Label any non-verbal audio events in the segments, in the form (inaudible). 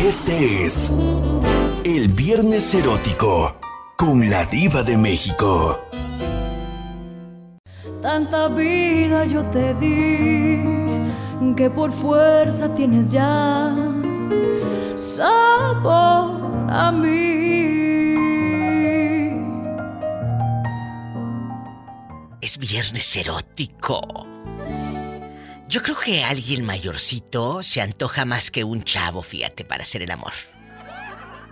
Este es el Viernes Erótico con la Diva de México. Tanta vida yo te di que por fuerza tienes ya sabor a mí. Es viernes erótico. Yo creo que alguien mayorcito se antoja más que un chavo, fíjate, para hacer el amor.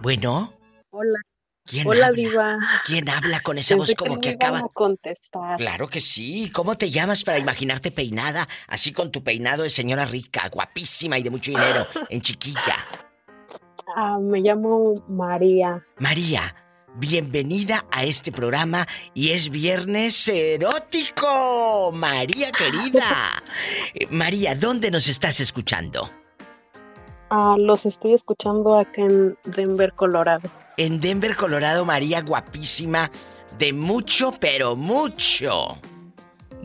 Bueno. Hola. ¿Quién Hola, habla? Diva. ¿Quién habla con esa voz como que iban acaba? a contestar. Claro que sí. ¿Cómo te llamas para imaginarte peinada? Así con tu peinado de señora rica, guapísima y de mucho dinero, (laughs) en chiquilla. Ah, me llamo María. María, bienvenida a este programa y es viernes erótico. María querida. (laughs) Eh, María, ¿dónde nos estás escuchando? Ah, los estoy escuchando acá en Denver, Colorado. En Denver, Colorado, María guapísima, de mucho, pero mucho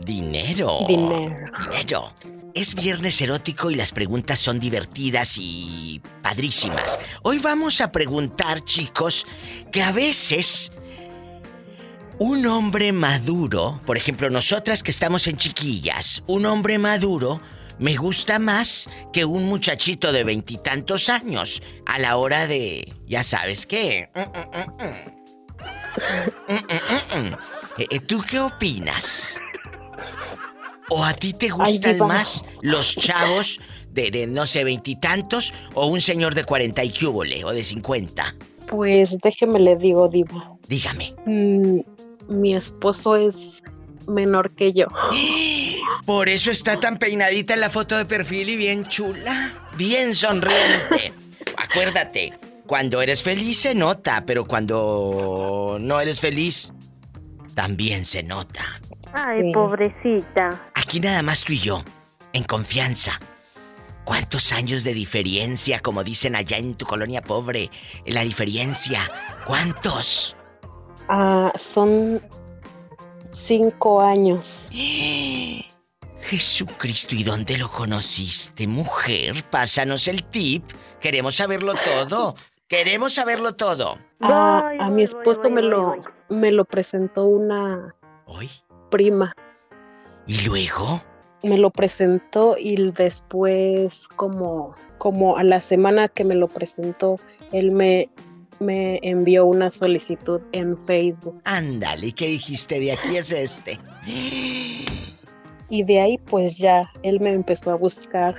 dinero. Dinero. Dinero. Es viernes erótico y las preguntas son divertidas y padrísimas. Hoy vamos a preguntar, chicos, que a veces un hombre maduro, por ejemplo, nosotras que estamos en chiquillas, un hombre maduro me gusta más que un muchachito de veintitantos años a la hora de, ya sabes qué. (laughs) Eh, eh, ¿Tú qué opinas? ¿O a ti te gustan más los chavos de, de, no sé, veintitantos o un señor de cuarenta y cúbole o de cincuenta? Pues déjeme le digo, Diva. Dígame. Mm, mi esposo es menor que yo. (gasps) Por eso está tan peinadita en la foto de perfil y bien chula, bien sonriente. (laughs) Acuérdate, cuando eres feliz se nota, pero cuando no eres feliz, también se nota. Ay, Sí. pobrecita. Aquí nada más tú y yo, en confianza. ¿Cuántos años de diferencia, como dicen allá en tu colonia pobre? La diferencia. ¿Cuántos? Ah, son cinco años. (gasps) Jesucristo, ¿y dónde lo conociste, mujer? Pásanos el tip. Queremos saberlo todo. Queremos saberlo todo. Ah, a mi esposo me lo me lo presentó una ¿Hoy? Prima. ¿Y luego? Me lo presentó y después como como a la semana que me lo presentó, él me me envió una solicitud en Facebook Ándale, ¿y ¿qué dijiste? De aquí es este. y de ahí pues ya él me empezó a buscar.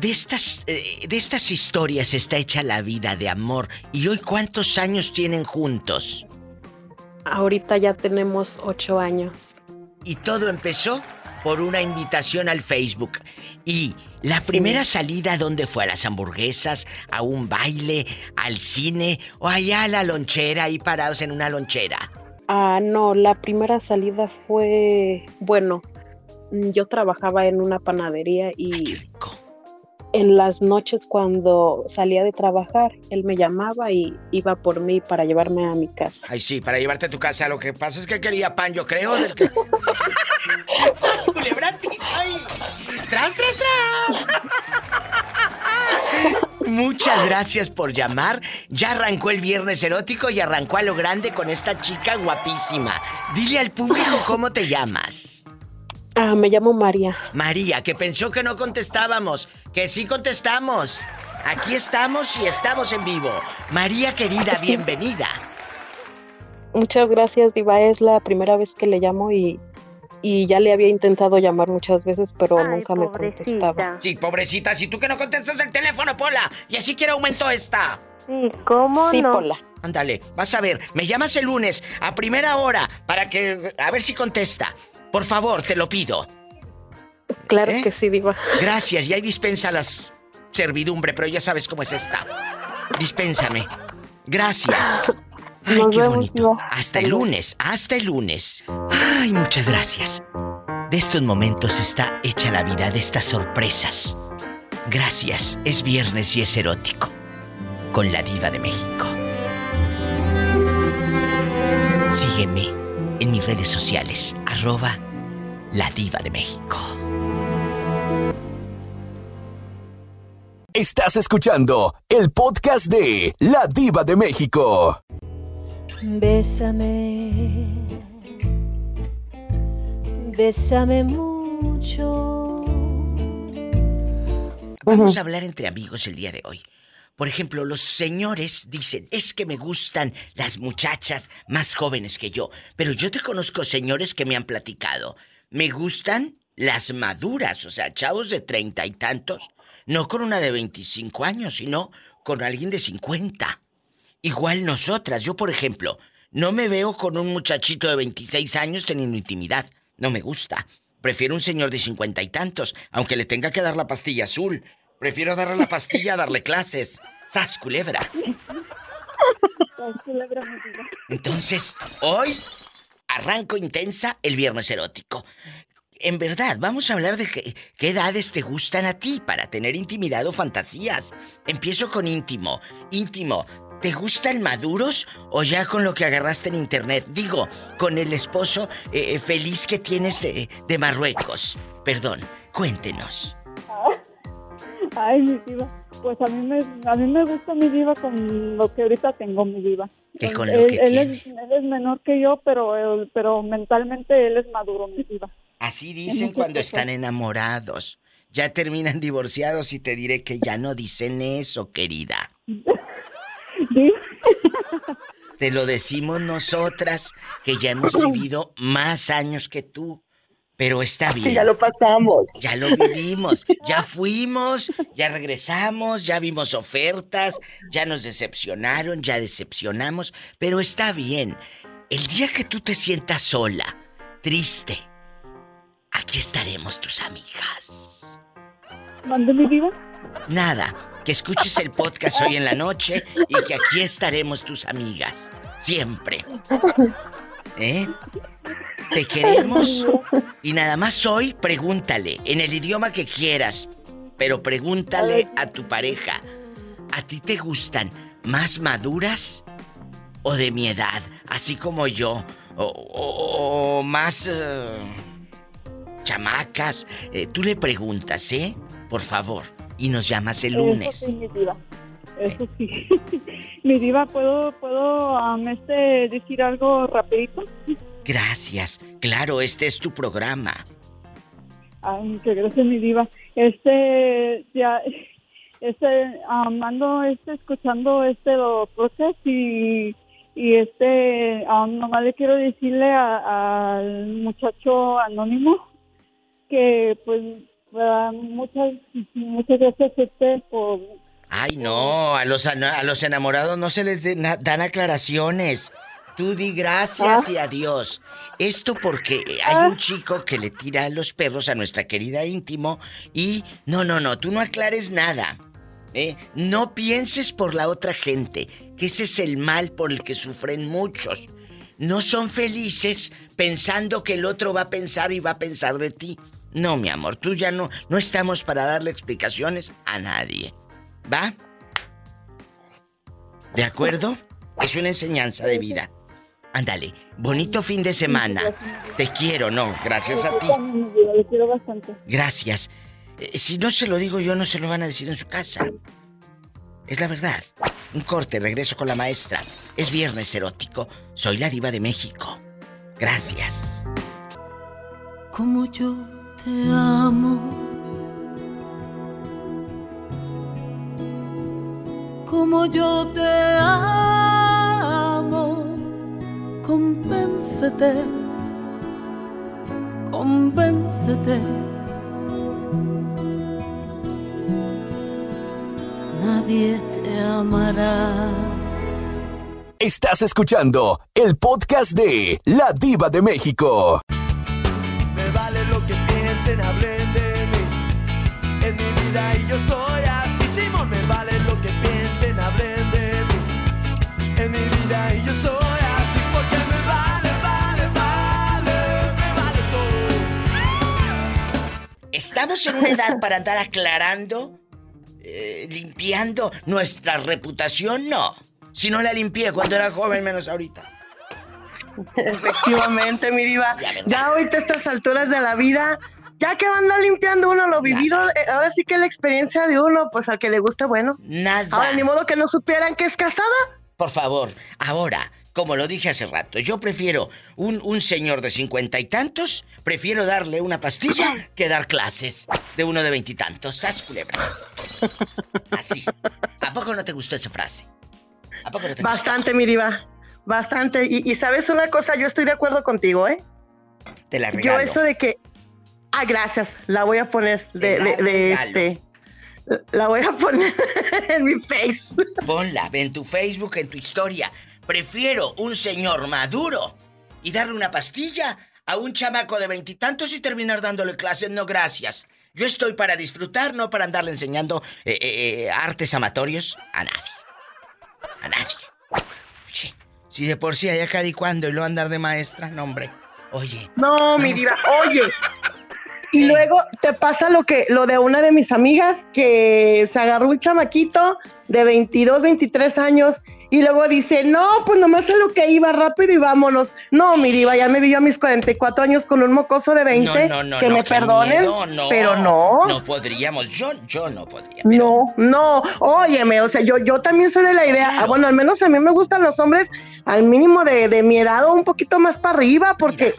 De estas, eh, de estas historias está hecha la vida de amor. ¿Y hoy cuántos años tienen juntos? Ahorita ya tenemos ocho años. Y todo empezó por una invitación al Facebook. Y la primera salida, ¿dónde fue? ¿A las hamburguesas? ¿A un baile? ¿Al cine? ¿O allá a la lonchera, ahí parados en una lonchera? Ah, no, la primera salida fue, bueno, yo trabajaba en una panadería Ay, qué y rico. En las noches cuando salía de trabajar, él me llamaba y iba por mí para llevarme a mi casa. Ay, sí, para llevarte a tu casa. Lo que pasa es que quería pan, yo creo. Del que... (laughs) ¡Sas, culebrantis! ¡Ay! ¡Tras, tras, tras! Muchas gracias por llamar. Ya arrancó el viernes erótico y arrancó a lo grande con esta chica guapísima. Dile al público cómo te llamas. Ah, me llamo María. María, que pensó que no contestábamos. Que sí contestamos. Aquí estamos y estamos en vivo. María querida, bienvenida. Muchas gracias, Diva. Es la primera vez que le llamo y, y ya le había intentado llamar muchas veces, pero Ay, nunca me contestaba. Sí, pobrecita, si tú que no contestas el teléfono, Pola. Y así quiere aumento esta. Sí, ¿cómo Sí, no? Pola. Ándale, vas a ver. Me llamas el lunes a primera hora para que. A ver si contesta. Por favor, te lo pido. Claro ¿Eh? que sí, Diva. Gracias, y ahí dispensa las servidumbre, pero ya sabes cómo es esta. Dispénsame. Gracias. Ay, Nos qué vemos, bonito. Diva. Hasta el lunes, hasta el lunes. Ay, muchas gracias. De estos momentos está hecha la vida de estas sorpresas. Gracias, es viernes y es erótico. Con la diva de México. Sígueme en mis redes sociales, arroba la diva de México. Estás escuchando el podcast de La Diva de México. Bésame, bésame mucho. Vamos a hablar entre amigos el día de hoy. Por ejemplo, los señores dicen, es que me gustan las muchachas más jóvenes que yo. Pero yo te conozco señores que me han platicado. Me gustan las maduras, o sea, chavos de treinta y tantos. No con una de 25 años, sino con alguien de 50. Igual nosotras, yo por ejemplo, no me veo con un muchachito de 26 años teniendo intimidad. No me gusta. Prefiero un señor de cincuenta y tantos, aunque le tenga que dar la pastilla azul. Prefiero darle la pastilla a darle clases. ¡Sas, culebra! (laughs) Entonces, hoy arranco intensa el viernes erótico. En verdad, vamos a hablar de qué, edades te gustan a ti para tener intimidad o fantasías. Empiezo con íntimo. Íntimo, ¿te gustan maduros o ya con lo que agarraste en internet? Digo, con el esposo eh, feliz que tienes eh, de Marruecos. Perdón, cuéntenos. Ay, mi diva. Pues a mí me, a mí me gusta mi diva con lo que ahorita tengo, mi diva. Que con lo él, que él tiene. es, él es menor que yo, pero, pero mentalmente él es maduro, mi diva. Así dicen cuando están enamorados. Ya terminan divorciados y te diré que ya no dicen eso, querida. (laughs) Sí. Te lo decimos nosotras, que ya hemos vivido más años que tú. Pero está (laughs) bien. Ya lo pasamos. Ya lo vivimos, ya fuimos, ya regresamos, ya vimos ofertas, ya nos decepcionaron, ya decepcionamos, pero está bien. El día que tú te sientas sola, triste, aquí estaremos tus amigas. ¿Mande mi? Nada, que escuches el podcast hoy en la noche y que aquí estaremos tus amigas, siempre. ¿Eh? Te queremos y nada más hoy pregúntale en el idioma que quieras, pero pregúntale a tu pareja, ¿a ti te gustan más maduras o de mi edad, así como yo, o, o- o más eh, chamacas? Eh, tú le preguntas, ¿eh? Por favor, y nos llamas el lunes. Eso sí. (laughs) mi diva, ¿puedo, puedo am, este, decir algo rapidito? Gracias, claro, este es tu programa. Ay, gracias, mi diva. Este, ya, este, am, ando, este, escuchando, este, los podcasts y, y este, am, nomás le quiero decirle a- al muchacho anónimo que, pues, ah, muchas, muchas gracias, este, por, Ay, no, a los, a los enamorados no se les de- na- dan aclaraciones. Tú di gracias y adiós. Esto porque hay un chico que le tira los perros a nuestra querida íntimo y no, no, no, tú no aclares nada. ¿eh? No pienses por la otra gente, que ese es el mal por el que sufren muchos. No son felices pensando que el otro va a pensar y va a pensar de ti. No, mi amor, tú ya no, no estamos para darle explicaciones a nadie. ¿Va? ¿De acuerdo? Es una enseñanza de vida. Ándale, bonito fin de semana. Te quiero, no, gracias a ti. Gracias. Eh, si no se lo digo yo, no se lo van a decir en su casa. Es la verdad. Un corte, regreso con la maestra. Es viernes erótico. Soy la diva de México. Gracias. Como yo te amo. Como yo te amo. Convéncete. Convéncete. Nadie te amará. Estás escuchando el podcast de La Diva de México. Me vale lo que piensen, hablen de mí. Es mi vida y yo soy Estamos en una edad para andar aclarando, eh, limpiando nuestra reputación, no. Si no la limpié cuando era joven, menos ahorita. Efectivamente, mi diva. Ya ahorita a estas alturas de la vida, ya que van a limpiando uno lo vivido, eh, ahora sí que la experiencia de uno, pues al que le gusta, bueno. Nada. Ahora, ni modo que no supieran que es casada. Por favor, ahora, como lo dije hace rato, yo prefiero un, un señor de cincuenta y tantos, prefiero darle una pastilla que dar clases de uno de veintitantos. ¡Sas, culebra! Así. ¿A poco no te gustó esa frase? ¿A poco no te Bastante, mi diva. Bastante. Y, y sabes una cosa, yo estoy de acuerdo contigo, ¿eh? gustó? Te la Yo regalo. eso de que... Ah, gracias. La voy a poner de, de- de este... La voy a poner (laughs) en mi face. Ponla en tu Facebook, en tu historia. Prefiero un señor maduro y darle una pastilla a un chamaco de veintitantos y, terminar dándole clases. No, gracias. Yo estoy para disfrutar, no para andarle enseñando eh, eh, eh, artes amatorios a nadie. A nadie. Oye, si de por sí hay acá y cuando y lo andar de maestra, no, hombre. Oye, No, mi diva. Oye. Y luego te pasa lo que lo de una de mis amigas que se agarró un chamaquito de 22, 23 años y luego dice, "No, pues nomás es lo que iba rápido y vámonos." No, mi diva, ya me vi yo a mis 44 años con un mocoso de 20, no, no, no, que no, me perdonen, miedo, no. pero no. No podríamos, yo, yo no podría. No, no, óyeme, o sea, yo, yo también soy de la idea, Claro. ah, bueno, al menos a mí me gustan los hombres al mínimo de, de mi edad o un poquito más para arriba, porque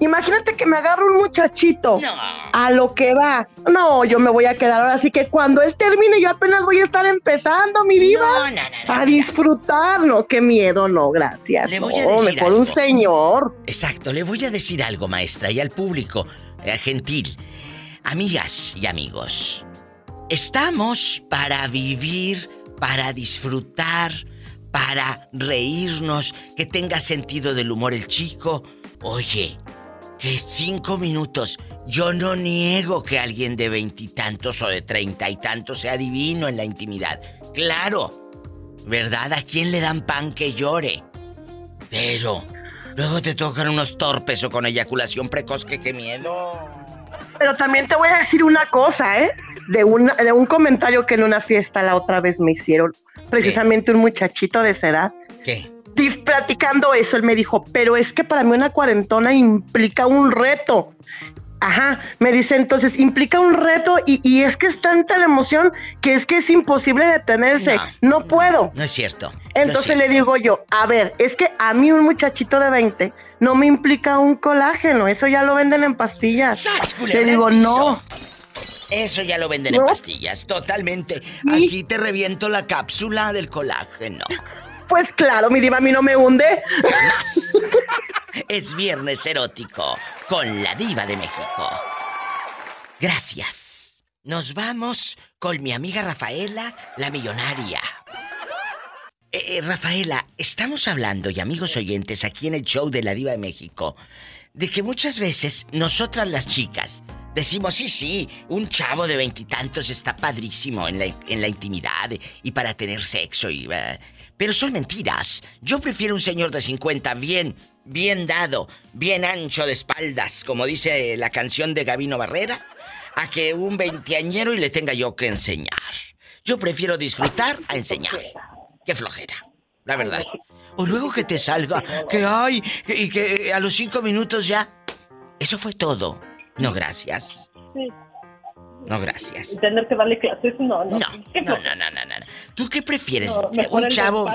imagínate que me agarra un muchachito No. a lo que va. No, yo me voy a quedar ahora, así que cuando él termine yo apenas voy a estar empezando, mi diva. No, no, no, no. A disfrutar, no, qué miedo, no, gracias. Le voy a no, decir mejor un señor. Exacto, le voy a decir algo, maestra, y al público, eh, gentil. Amigas y amigos, estamos para vivir, para disfrutar, para reírnos, que tenga sentido del humor el chico. Oye, que cinco minutos. Yo no niego que alguien de veintitantos o de treinta y tantos sea divino en la intimidad. Claro, ¿verdad? ¿A quién le dan pan que llore? Pero luego te tocan unos torpes o con eyaculación precoz que qué miedo. Pero también te voy a decir una cosa, ¿eh? De, una, de un comentario que en una fiesta la otra vez me hicieron, precisamente un muchachito de esa edad. ¿Qué? Platicando eso, él me dijo, pero es que para mí una cuarentona implica un reto. Ajá, me dice entonces, implica un reto y, y es que es tanta la emoción que es que es imposible detenerse. No. No, puedo. No es cierto. no es Entonces le digo yo, a ver, es que a mí un muchachito de 20 no me implica un colágeno, eso ya lo venden en pastillas. ¡Sas, culebra Le digo, no. Eso ya lo venden en pastillas, totalmente. Aquí te reviento la cápsula del colágeno. Pues claro, mi diva a mí no me hunde. Es viernes erótico con la diva de México. Gracias. Nos vamos con mi amiga Rafaela, la millonaria. Eh, eh, Rafaela, estamos hablando, y amigos oyentes, aquí en el show de la Diva de México, de que muchas veces nosotras las chicas decimos, sí, sí, un chavo de veintitantos está padrísimo en la, en la intimidad y para tener sexo y... eh, pero son mentiras. Yo prefiero un señor de 50 bien, bien dado, bien ancho de espaldas, como dice la canción de Gabino Barrera, a que un veinteañero y le tenga yo que enseñar. Yo prefiero disfrutar a enseñar. Qué flojera, la verdad. O luego que te salga, que ay, y que a los cinco minutos ya. Eso fue todo. No, gracias. Sí. No, gracias. Tener que darle clases, no, no. No, (laughs) no, no, no, no, no. ¿Tú qué prefieres? ¿Un chavo,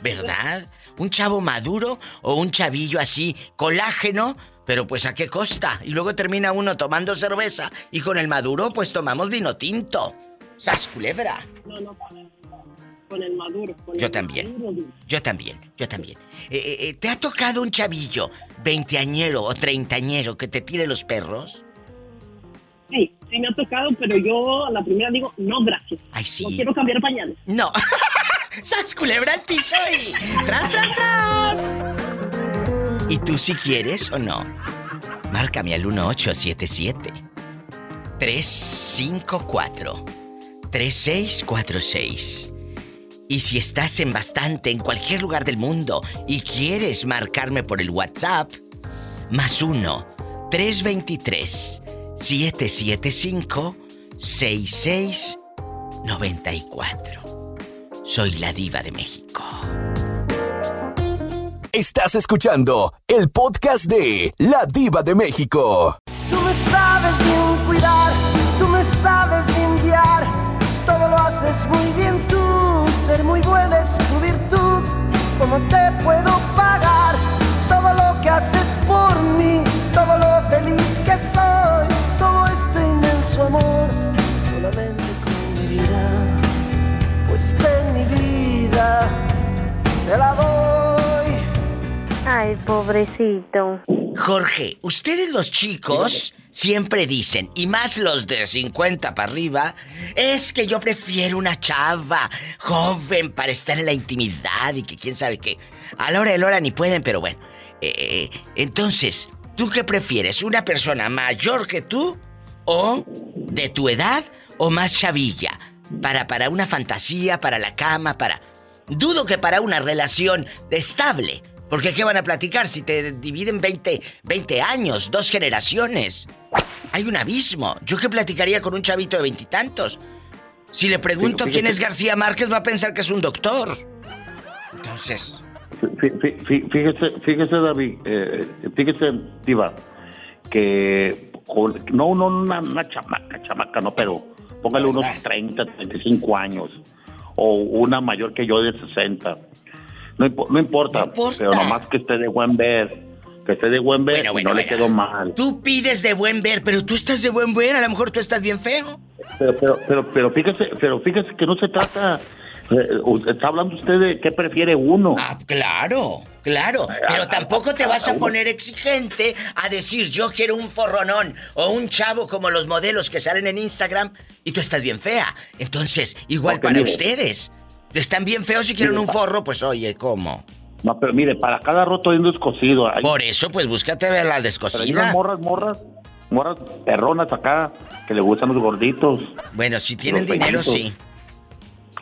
verdad? ¿Un chavo maduro o un chavillo así, colágeno? Pero pues a qué costa? Y luego termina uno tomando cerveza y con el maduro pues tomamos vino tinto. ¡Sas culebra! No, no, con el, maduro. Con Yo el también. maduro, duro. Yo también, yo también. Eh, eh, eh, ¿Te ha tocado un chavillo, veinteañero o treintañero, que te tire los perros? Sí, sí me ha tocado, pero yo a la primera digo, no, gracias. Ay, sí. No quiero cambiar pañales. No. (laughs) ¡Sas culebra al piso y... ¡Tras, tras, tras! ¿Y tú si quieres o no? Márcame al 1877 354 3646. Y si estás en bastante en cualquier lugar del mundo y quieres marcarme por el WhatsApp, más 1 323 775 6694. Soy la diva de México. Estás escuchando el podcast de La Diva de México. Tú me sabes bien olvidar. Tú me sabes bien guiar, todo lo haces muy bien tú. Ser muy buena es tu virtud. ¿Cómo te puedo pagar todo lo que haces por mí? Todo lo amor, solamente con mi vida. Pues ven mi vida, te la doy. Ay, pobrecito. Jorge, ustedes los chicos siempre dicen, y más los de 50 para arriba, es que yo prefiero una chava joven para estar en la intimidad y que quién sabe qué. A la hora de la hora ni pueden, pero bueno. Eh, entonces, ¿tú qué prefieres? ¿Una persona mayor que tú? ¿O de tu edad? ¿O más chavilla? Para, para una fantasía, para la cama, para... Dudo que para una relación estable. Porque ¿qué van a platicar si te dividen 20, 20 años, dos generaciones? Hay un abismo. ¿Yo qué platicaría con un chavito de veintitantos? Si le pregunto quién es García Márquez, va a pensar que es un doctor. Entonces... Fíjese, fíjese David, eh, fíjese, Diva, que no, no una, una chamaca, chamaca, no, pero póngale unos 30, 35 años, o una mayor que yo de 60. No, no, importa, pero nomás que esté de buen ver. Que esté de buen ver no le quedó mal. Tú pides de buen ver, pero tú estás de buen ver, a lo mejor tú estás bien feo. Pero, pero, pero, pero fíjese, pero fíjese que no se trata Está hablando usted de qué prefiere uno. Ah, claro, claro. Pero tampoco te vas a poner exigente a decir yo quiero un forronón o un chavo como los modelos que salen en Instagram y tú estás bien fea. Entonces, igual para ustedes. Están bien feos y quieren un forro, pues oye, ¿cómo? No, pero mire, para cada roto hay un descosido. Por eso, pues búscate a la descosida. morras, morras, morras perronas acá, que le gustan los gorditos. Bueno, si tienen dinero, sí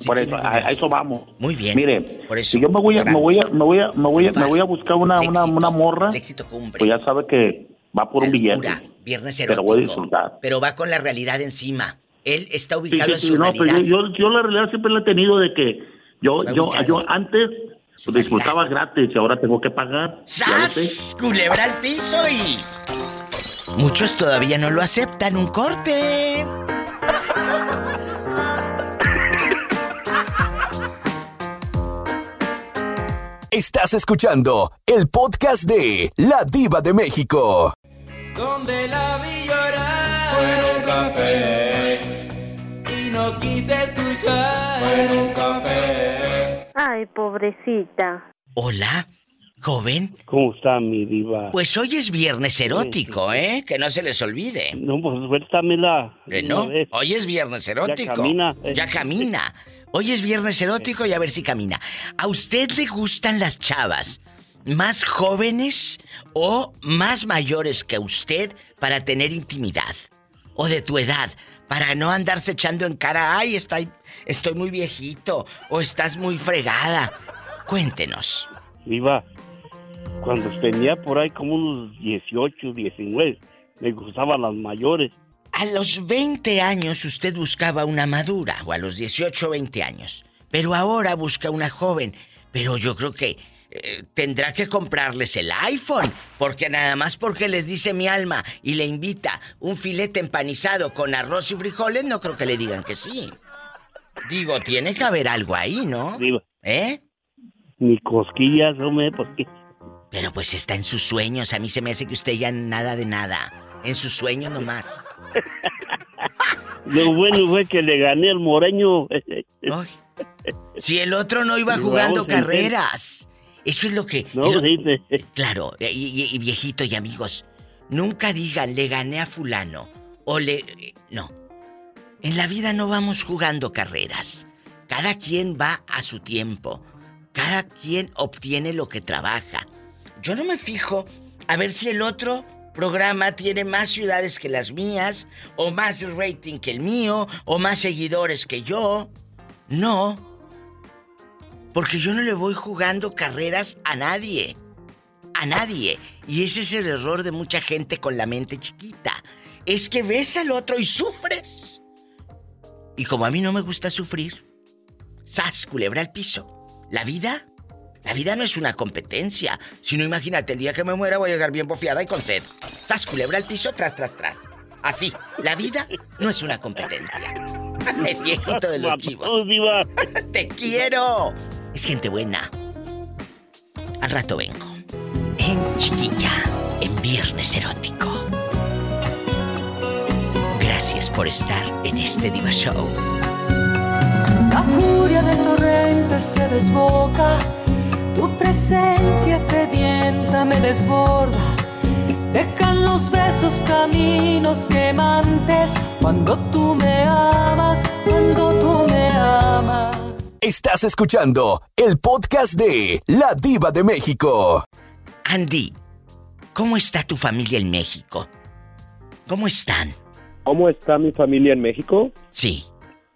por eso, a, eso vamos. Muy bien. Mire, por eso, si yo me voy a, me voy a, me voy a, me voy a, me voy a buscar una, una, una morra, pues ya sabe que va por un billete. Viernes erótico, pero voy a disfrutar. Pero va con la realidad encima. Él está ubicado en su no, realidad. Pero yo, yo, la realidad siempre la he tenido de que yo, yo, yo antes pues, disfrutaba gratis y ahora tengo que pagar. ¡Sas! Culebra al piso y... Muchos todavía no lo aceptan. Un corte. Estás escuchando el podcast de La Diva de México. Donde la vi llorar. un café. Y no quise escuchar. un café. Ay, pobrecita. Hola. Joven. ¿Cómo está mi diva? Pues hoy es viernes erótico, ¿eh? Que no se les olvide. No, pues suéltamela. ¿Eh, no, hoy es viernes erótico. Ya camina. Ya camina. Hoy es viernes erótico y a ver si camina. ¿A usted le gustan las chavas más jóvenes o más mayores que usted para tener intimidad? ¿O de tu edad? Para no andarse echando en cara, ay, estoy, estoy muy viejito o estás muy fregada. Cuéntenos. Viva, cuando tenía por ahí como unos 18, 19, me gustaban las mayores. A los 20 años usted buscaba una madura, o a los 18 o 20 años. Pero ahora busca una joven. Pero yo creo que eh, tendrá que comprarles el iPhone. Porque nada más porque les dice mi alma y le invita un filete empanizado con arroz y frijoles, no creo que le digan que sí. Digo, tiene que haber algo ahí, ¿no? ¿Eh? Ni cosquillas, hombre, porque... Pero pues está en sus sueños. A mí se me hace que usted ya nada de nada. En sus sueños nomás. Lo bueno fue que le gané al moreño. Si el otro no iba (laughs) jugando carreras. Eso es lo que. No, Claro, y, viejito y amigos, nunca digan le gané a fulano. O le. No. En la vida no vamos jugando carreras. Cada quien va a su tiempo. Cada quien obtiene lo que trabaja. Yo no me fijo a ver si el otro programa tiene más ciudades que las mías, o más rating que el mío, o más seguidores que yo. No. Porque yo no le voy jugando carreras a nadie. A nadie. Y ese es el error de mucha gente con la mente chiquita. Es que ves al otro y sufres. Y como a mí no me gusta sufrir, ¡zas! culebra al piso. La vida la vida no es una competencia. Si no, imagínate, el día que me muera voy a llegar bien bofiada y con sed. ¡Sas, culebra al piso, tras, tras, tras! Así, la vida no es una competencia. El viejito de los chivos. (laughs) Te quiero. Es gente buena. Al rato vengo. En chiquilla, en viernes erótico. Gracias por estar en este Diva Show. La furia del torrente se desboca, tu presencia sedienta me desborda. Dejan los besos caminos quemantes cuando tú me amas, cuando tú me amas. Estás escuchando el podcast de La Diva de México. Andy, ¿cómo está tu familia en México? ¿Cómo están? ¿Cómo está mi familia en México? Sí,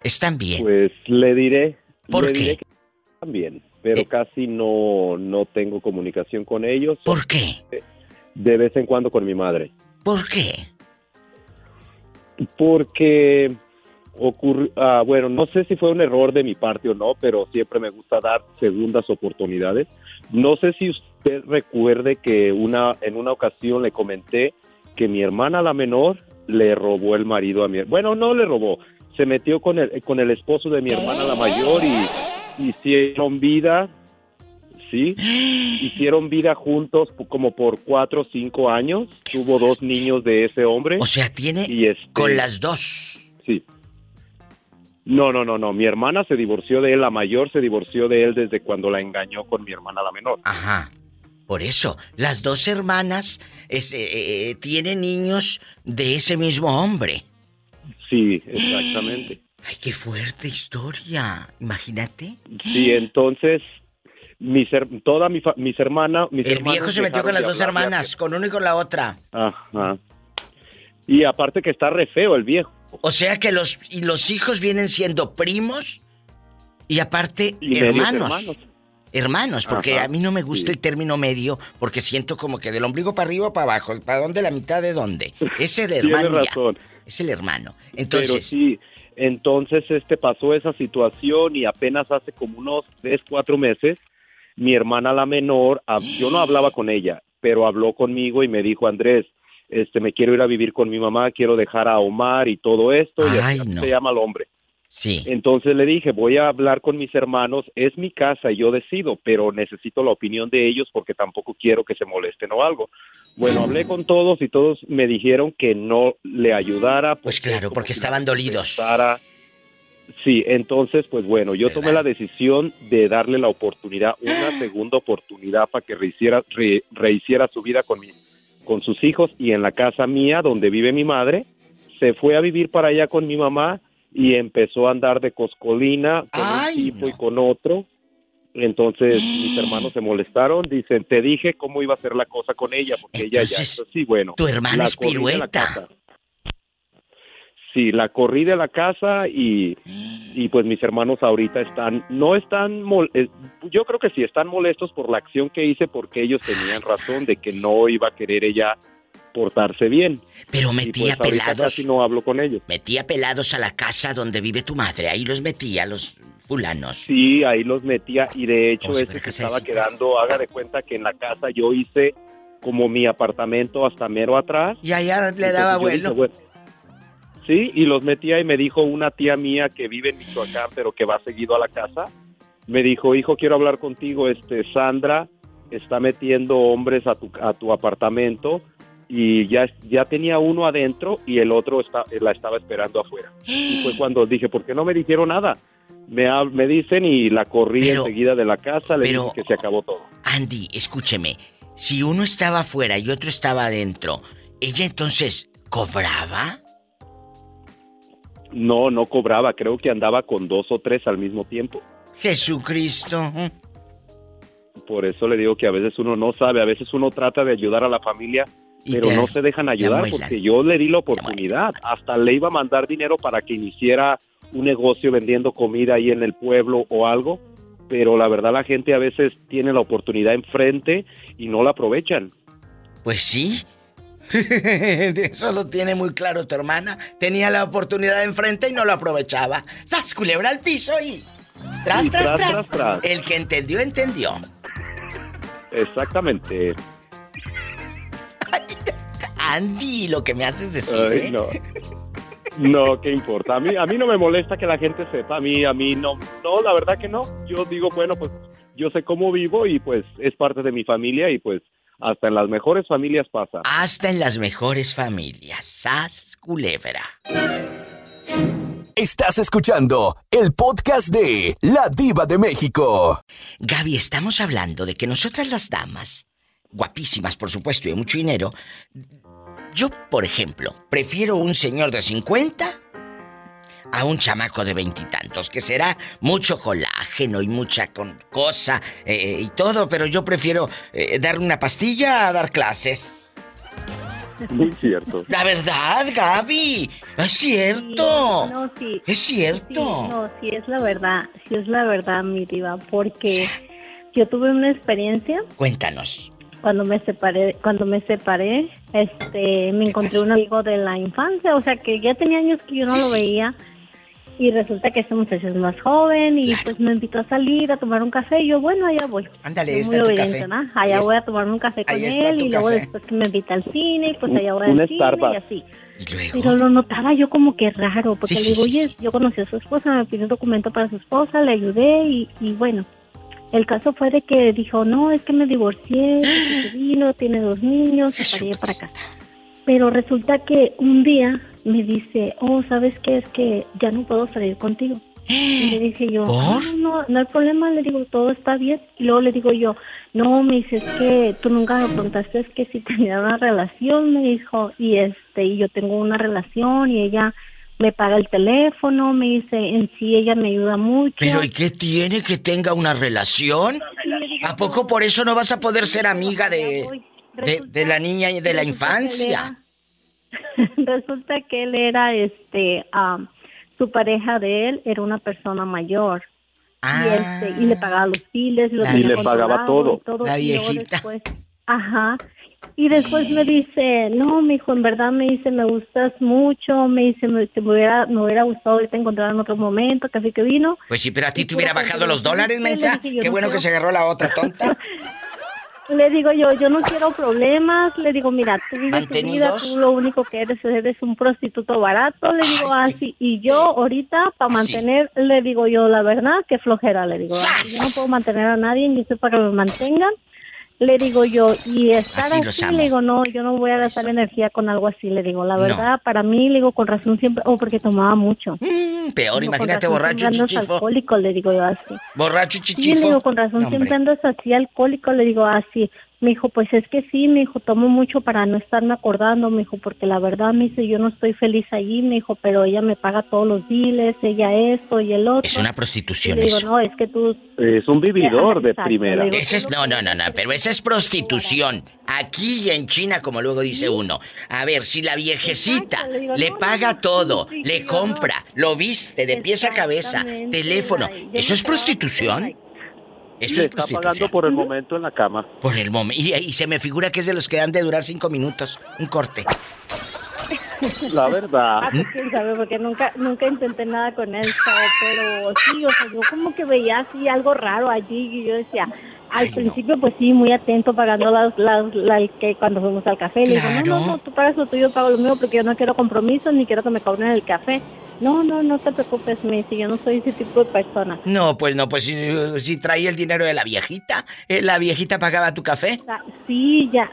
están bien. Pues le diré. ¿Por le qué? diré que están bien, pero casi no, no tengo comunicación con ellos. ¿Por qué? De vez en cuando con mi madre. ¿Por qué? Porque ocurrió, ah, bueno, no sé si fue un error de mi parte o no, pero siempre me gusta dar segundas oportunidades. No sé si usted recuerde que una en una ocasión le comenté que mi hermana la menor le robó el marido a mi bueno no le robó se metió con el con el esposo de mi hermana la mayor y hicieron vida sí (gasps) hicieron vida juntos como por cuatro o cinco años tuvo dos niños de ese hombre O sea, tiene y este, con las dos. sí no no no no mi hermana se divorció de él la mayor se divorció de él desde cuando la engañó con mi hermana la menor Ajá. Por eso, las dos hermanas es, eh, eh, tienen niños de ese mismo hombre. sí exactamente (gasps) (gasps) Ay, qué fuerte historia. Imagínate. Sí, entonces mis her- toda mi mis hermanas mis El viejo se metió con las dos hermanas, con una y con la otra. Ajá. Y aparte que está re feo el viejo. O sea que los, y los hijos vienen siendo primos y aparte Y hermanos. hermanos. Hermanos, porque Ajá, a mí no me gusta sí. el término medio, porque siento como que del ombligo para arriba o para abajo. ¿Para dónde la mitad de dónde? Es el (laughs) Tiene hermano. ya. razón. Es el hermano. Pero Entonces, sí, entonces este pasó esa situación y apenas hace como unos tres, cuatro meses, mi hermana la menor, yo no hablaba con ella, pero habló conmigo y me dijo, Andrés, este, me quiero ir a vivir con mi mamá, quiero dejar a Omar y todo esto, y así no. se llama el hombre. Sí. Entonces le dije, voy a hablar con mis hermanos, es mi casa y yo decido, pero necesito la opinión de ellos porque tampoco quiero que se molesten o algo. Bueno, hablé con todos y todos me dijeron que no le ayudara. Pues claro, porque si estaban dolidos. pensara. Sí, entonces, pues bueno, yo tomé la decisión de darle la oportunidad, una (laughs) segunda oportunidad para que rehiciera, re- rehiciera su vida con, mi, con sus hijos y en la casa mía donde vive mi madre. Se fue a vivir para allá con mi mamá y empezó a andar de coscolina con un tipo y con otro. Entonces (gasps) mis hermanos se molestaron, dicen, te dije cómo iba a ser la cosa con ella, porque ella ya Entonces, sí, bueno. tu hermana es pirueta. Sí, la corrí de la casa y, y pues mis hermanos ahorita están, no están, mol- eh, yo creo que sí están molestos por la acción que hice porque ellos tenían razón de que no iba a querer ella portarse bien. Pero Y, metía pues, pelados. Casi no hablo con ellos. Metía pelados a la casa donde vive tu madre. Ahí los metía, los fulanos. Sí, ahí los metía y de hecho que de estaba quedando, haga de cuenta que en la casa yo hice como mi apartamento hasta mero atrás. Y allá le daba dije, vuelo. bueno, Sí, y los metía y me dijo una tía mía que vive en Michoacán, pero que va seguido a la casa, me dijo, hijo, quiero hablar contigo, este, Sandra está metiendo hombres a tu, a tu apartamento y ya, ya tenía uno adentro y el otro está, la estaba esperando afuera. Y fue (gasps) cuando dije, ¿por qué no me dijeron nada? Me, me dicen y la corrí Pero- enseguida de la casa, le pero- dije que se acabó todo. Andy, escúcheme. Si uno estaba afuera y otro estaba adentro, ¿ella entonces cobraba? No, no cobraba, creo que andaba con dos o tres al mismo tiempo. Jesucristo. Por eso le digo que a veces uno no sabe, a veces uno trata de ayudar a la familia, pero no se dejan ayudar porque yo le di la oportunidad. Hasta le iba a mandar dinero para que iniciara un negocio vendiendo comida ahí en el pueblo o algo, pero la verdad la gente a veces tiene la oportunidad enfrente y no la aprovechan. Pues sí. (laughs) Eso lo tiene muy claro tu hermana. Tenía la oportunidad enfrente y no lo aprovechaba. ¡Sas, culebra al piso y... Tras, tras, tras, tras. El que entendió, entendió. Exactamente. Andy, lo que me haces decir, Ay, ¿eh? no. No, ¿qué importa? A mí, a mí no me molesta que la gente sepa. A mí, a mí no, no, la verdad que no. Yo digo, bueno, pues yo sé cómo vivo y pues es parte de mi familia y pues hasta en las mejores familias pasa. Hasta en las mejores familias. Sas culebra. Estás escuchando el podcast de La Diva de México. Gaby, estamos hablando de que nosotras las damas, guapísimas por supuesto y de mucho dinero, yo, por ejemplo, prefiero un señor de 50 a un chamaco de veintitantos, que será mucho colágeno y mucha con- cosa eh, y todo, pero yo prefiero eh, dar una pastilla a dar clases. Muy cierto. La verdad, Gaby, es cierto. No, sí. Es cierto. Sí, no, sí es la verdad, sí es la verdad, mi diva, porque yo tuve una experiencia Cuéntanos. Cuando me separé, cuando me separé, este, me encontré un amigo de la infancia, o sea que ya tenía años que yo no lo veía y resulta que este muchacho es más joven y pues me invitó a salir a tomar un café y yo bueno allá voy. Ándale, está muy tu obediente, café. ¿no? Allá voy a tomarme un café con él y luego café. después que me invita al cine y pues allá voy Un al cine Starbucks. y así. Y luego. Pero lo notaba yo como que raro, porque Sí, le digo, sí, oye, yo conocí a su esposa, me pidió un documento para su esposa, le ayudé y, y bueno, el caso fue de que dijo, no, es que me divorcié, (gasps) que se vino, tiene dos niños, allá y para acá. Pero resulta que un día me dice, oh, ¿sabes qué? Es que ya no puedo salir contigo. Y le dije yo, "Ah, no, no hay problema, le digo, todo está bien. Y luego le digo yo, no, me dice, es que tú nunca me preguntaste es que si tenía una relación, me dijo, y este, y yo tengo una relación y ella me paga el teléfono, me dice, en sí ella me ayuda mucho. Pero ¿y qué tiene que tenga una relación? ¿A poco por eso no vas a poder ser amiga de, de, de la niña y de la infancia? (laughs) Resulta que él era, este, am, su pareja de él era una persona mayor. Y, este, y le pagaba los biles, lo La- tenía Y le pagaba todo. y La viejita. después- ajá. Y después me dice, no, mi hijo, en verdad me dice, me gustas mucho, me dice, me, te me hubiera, me hubiera gustado ahorita encontrar en otro momento, casi que vino. Pues sí, pero a ti te hubiera bajado los dólares, mensa. Qué no bueno que se agarró la otra tonta. (laughs) Le digo yo, yo no quiero problemas, le digo, mira, tú vives tu vida, tú lo único que eres, eres un prostituto barato, le digo así, y yo ahorita para mantener, le digo yo, la verdad, que flojera, le digo, así, yo no puedo mantener a nadie, ni soy para que me mantengan, le digo yo, y estar Así así, le digo, no, yo no voy a gastar energía con algo así, le digo, la verdad, para mí, le digo, con razón siempre, oh, porque tomaba mucho. Mm, Peor, Digo, imagínate borracho, chichifo. alcohólico, le digo yo así. Borracho, Sí, le chichifo. digo, con razón, No, siempre andas así alcohólico, le digo así. Me dijo, pues es que sí, me dijo, tomo mucho para no estarme acordando, me dijo, porque la verdad me dice, yo no estoy feliz allí, me dijo, pero ella me paga todos los biles, ella esto y el otro. Es una Y prostitución le digo, eso. no, es que tú... Es un vividor de primera. le digo, Ese es, no, no, no, no, pero esa es prostitución. Aquí y en China, como luego dice uno. A ver, si la viejecita Exacto, le digo, le no, paga no, todo, sí, le compra, lo viste de pies a cabeza, teléfono, ¿eso es prostitución? Eso es está pagando por el momento en la cama. Por el momento. Y, y se me figura que es de los que han de durar cinco minutos. Un corte. La verdad. Ah, pues quién sabe, porque nunca, nunca intenté nada con él, pero sí, o sea, yo como que veía así algo raro allí y yo decía, al principio pues sí, muy atento pagando las, las, la- que cuando fuimos al café, le digo, no, no, no, tú pagas lo tuyo, pago lo mío, porque yo no quiero compromisos ni quiero que me cobren el café. No, no, no te preocupes, me dice, yo no soy ese tipo de persona. No, pues no, pues si, si traía el dinero de la viejita, eh, la viejita pagaba tu café. Sí, ya,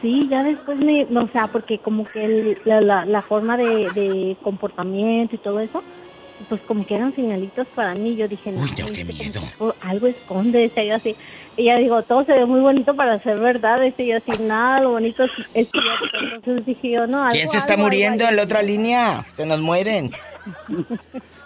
sí, ya después me, o sea, porque como que el- la, la, la forma de, de comportamiento y todo eso, pues como que eran señalitos para mí, yo dije, no, Uy, no, qué este, miedo. algo- esconde, decía yo así, y ella digo, todo se ve muy bonito para ser verdad, decía yo así, nada, lo bonito es, es cierto. entonces dije yo, no, algo, ¿Quién se está algo, muriendo en la otra línea? Se nos mueren.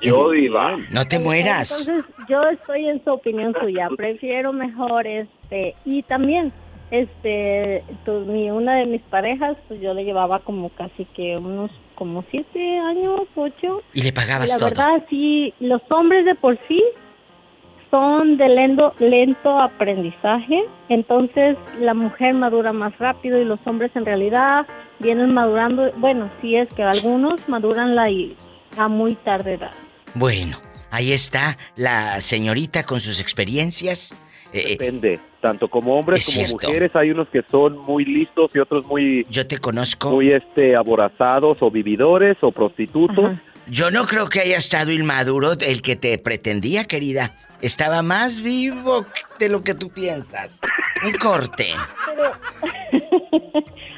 Yo, Diva. No te mueras. Entonces, yo estoy en su opinión suya. Prefiero mejor, este, y también, este, tu- mi, una de mis parejas, pues yo le llevaba como casi que unos, como siete años, ocho. Y le Y pagabas la todo. verdad, sí, los hombres de por sí son de lento, lento aprendizaje, entonces la mujer madura más rápido y los hombres en realidad vienen madurando, bueno, sí es que algunos maduran la y a muy tarde edad. Bueno, ahí está la señorita con sus experiencias Eh, Depende, tanto como hombres es como cierto. mujeres, hay unos que son muy listos y otros muy... Yo te conozco. Muy este, aborazados o vividores o prostitutos. Yo no creo que haya estado inmaduro el que te pretendía, querida. Estaba más vivo de lo que tú piensas. Un corte. (laughs)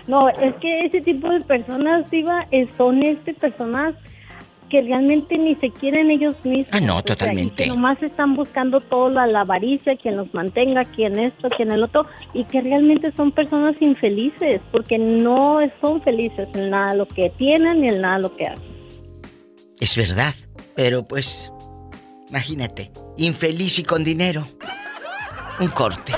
No, es que ese tipo de personas, Diva, eh, son este personas que realmente ni se quieren ellos mismos. Ah, no, O sea, y totalmente. que nomás están buscando toda la, la avaricia, quien los mantenga, quien esto, quien el otro, y que realmente son personas infelices, porque no son felices en nada lo que tienen ni en nada lo que hacen. Es verdad. Pero pues, imagínate, infeliz y con dinero. Un corte.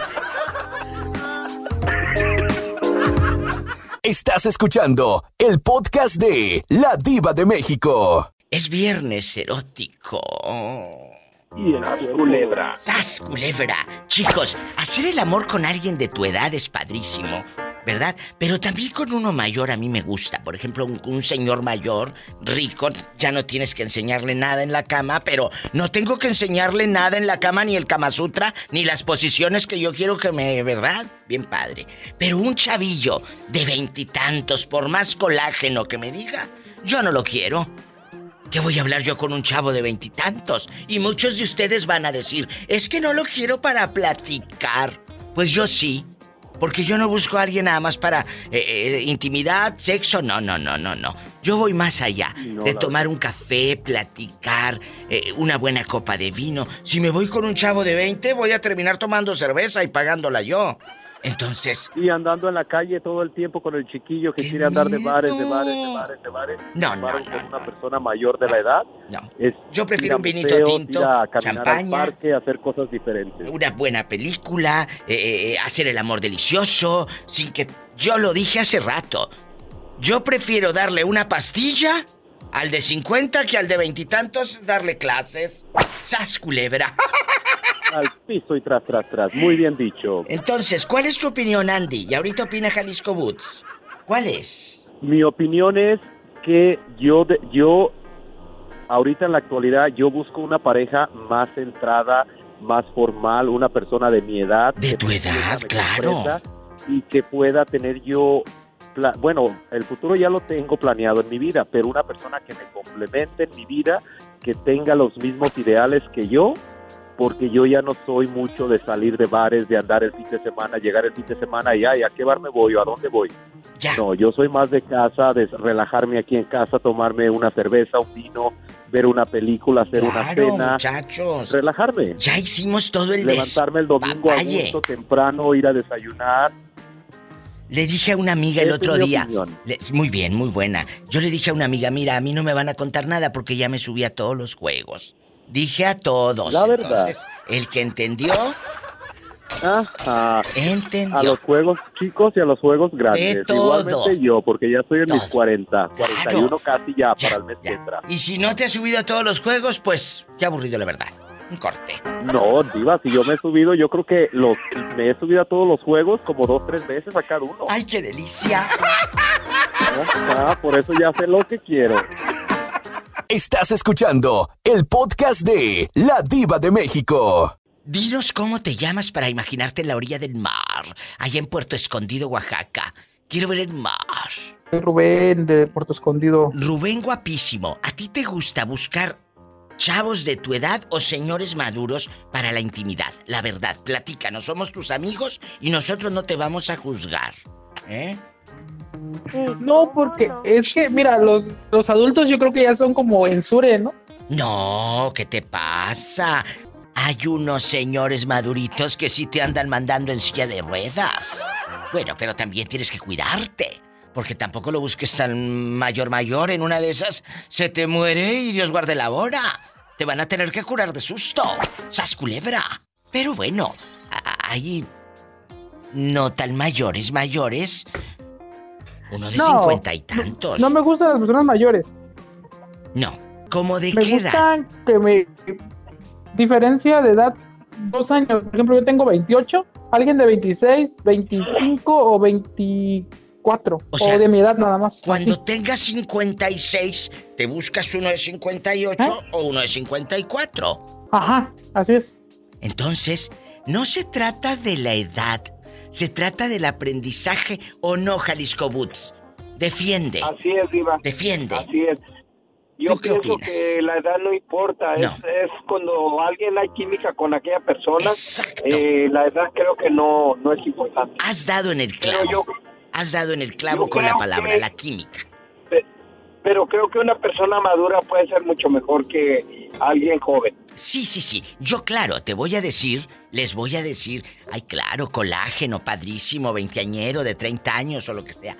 Estás escuchando el podcast de La Diva de México. Es viernes erótico. Y el culebra. ¡Sas, culebra! Chicos, hacer el amor con alguien de tu edad es padrísimo, ¿verdad? Pero también con uno mayor a mí me gusta. Por ejemplo, un, un señor mayor, rico, ya no tienes que enseñarle nada en la cama, pero no tengo que enseñarle nada en la cama, ni el Kama Sutra, ni las posiciones que yo quiero que me... ¿verdad? Bien padre. Pero un chavillo de veintitantos, por más colágeno que me diga, yo no lo quiero. ¿Qué voy a hablar yo con un chavo de veintitantos? Y, muchos de ustedes van a decir, es que no lo quiero para platicar. Pues yo sí, porque yo no busco a alguien nada más para eh, eh, intimidad, sexo, no, no, no, no, no. Yo voy más allá No, de tomar un café, platicar, eh, una buena copa de vino. Si me voy con un chavo de 20, voy a terminar tomando cerveza y pagándola yo. Entonces, Y andando en la calle todo el tiempo con el chiquillo que quiere andar de bares, de bares, de bares, de bares. No, Sin embargo, con una persona mayor de la edad. No. Es Yo prefiero un vinito museos, tinto, a champaña. al parque, hacer cosas diferentes. una buena película, eh, eh, hacer el amor delicioso, sin que... Yo lo dije hace rato. Yo prefiero darle una pastilla al de 50 que al de veintitantos darle clases. ¡Sas, culebra! (laughs) Al piso y tras, tras, tras. Muy bien dicho. Entonces, ¿cuál es tu opinión, Andy? Y ahorita opina Jalisco Boots. ¿Cuál es? Mi opinión es que yo, de- yo, ahorita en la actualidad, yo busco una pareja más centrada, más formal, una persona de mi edad. De tu edad, claro. Y que pueda tener yo, bueno, el futuro ya lo tengo planeado en mi vida, pero una persona que me complemente en mi vida, que tenga los mismos ideales que yo, porque yo ya no soy mucho de salir de bares, de andar el fin de semana, llegar el fin de semana y ay, ¿a qué bar me voy o a dónde voy? No, yo soy más de casa, de relajarme aquí en casa, tomarme una cerveza, un vino, ver una película, hacer una Claro, cena, muchachos. relajarme. Ya hicimos todo el Levantarme el domingo a gusto, temprano, ir a desayunar. Le dije a una amiga el otro día. le- muy bien, muy buena. Yo le dije a una amiga, mira, a mí no me van a contar nada porque ya me subí a todos los juegos. Dije a todos. La verdad. Entonces, el que entendió, Ajá. entendió. A los juegos chicos y a los juegos grandes. De todo. Igualmente yo, porque ya estoy en mis 40, 41 casi ya, Ya, para el mes que entra. Y si no te has subido a todos los juegos, pues qué aburrido la verdad. Un corte. No, Diva, si yo me he subido, yo creo que los, me he subido a todos los juegos como dos, tres veces a cada uno. ¡Ay, qué delicia! Ah, por eso ya sé lo que quiero. Estás escuchando el podcast de La Diva de México. Dinos cómo te llamas para imaginarte en la orilla del mar, allá en Puerto Escondido, Oaxaca. Quiero ver el mar. Soy Rubén de Puerto Escondido. Rubén guapísimo, ¿a ti te gusta buscar chavos de tu edad o señores maduros para la intimidad? La verdad, platícanos, somos tus amigos y nosotros no te vamos a juzgar. ¿Eh? No, porque es que, mira, los, los adultos yo creo que ya son como en Sure, ¿no? No, ¿qué te pasa? Hay unos señores maduritos que sí te andan mandando en silla de ruedas. Bueno, pero también tienes que cuidarte. Porque tampoco lo busques tan mayor mayor. En una de esas se te muere y Dios guarde la hora. Te van a tener que curar de susto. ¡Sas culebra! Pero bueno, hay no tan mayores mayores. Uno de No, cincuenta y tantos. No me gustan las personas mayores. No. ¿Cómo de Me qué edad? gustan que me... Diferencia de edad, dos años. Por ejemplo, yo tengo 28, alguien de 26, 25 o 24. O, sea, de mi edad nada más. Cuando tengas 56, ¿te buscas uno de 58 o uno de 54? Ajá, así es. Entonces, no se trata de la edad, se trata del aprendizaje o no, Jalisco Boots. Defiende. Así es, Diva. Defiende. Así es. Yo ¿Tú qué pienso opinas? que la edad no importa, es, es cuando alguien hay química con aquella persona, eh, la edad creo que no, no es importante. Has dado en el Pero clavo. yo, Has dado en el clavo yo con la palabra, que- la química. pero creo que una persona madura puede ser mucho mejor que alguien joven. Sí, sí, sí. Yo, claro, te voy a decir, les voy a decir, ay, claro, colágeno, padrísimo, veinteañero de 30 años o lo que sea.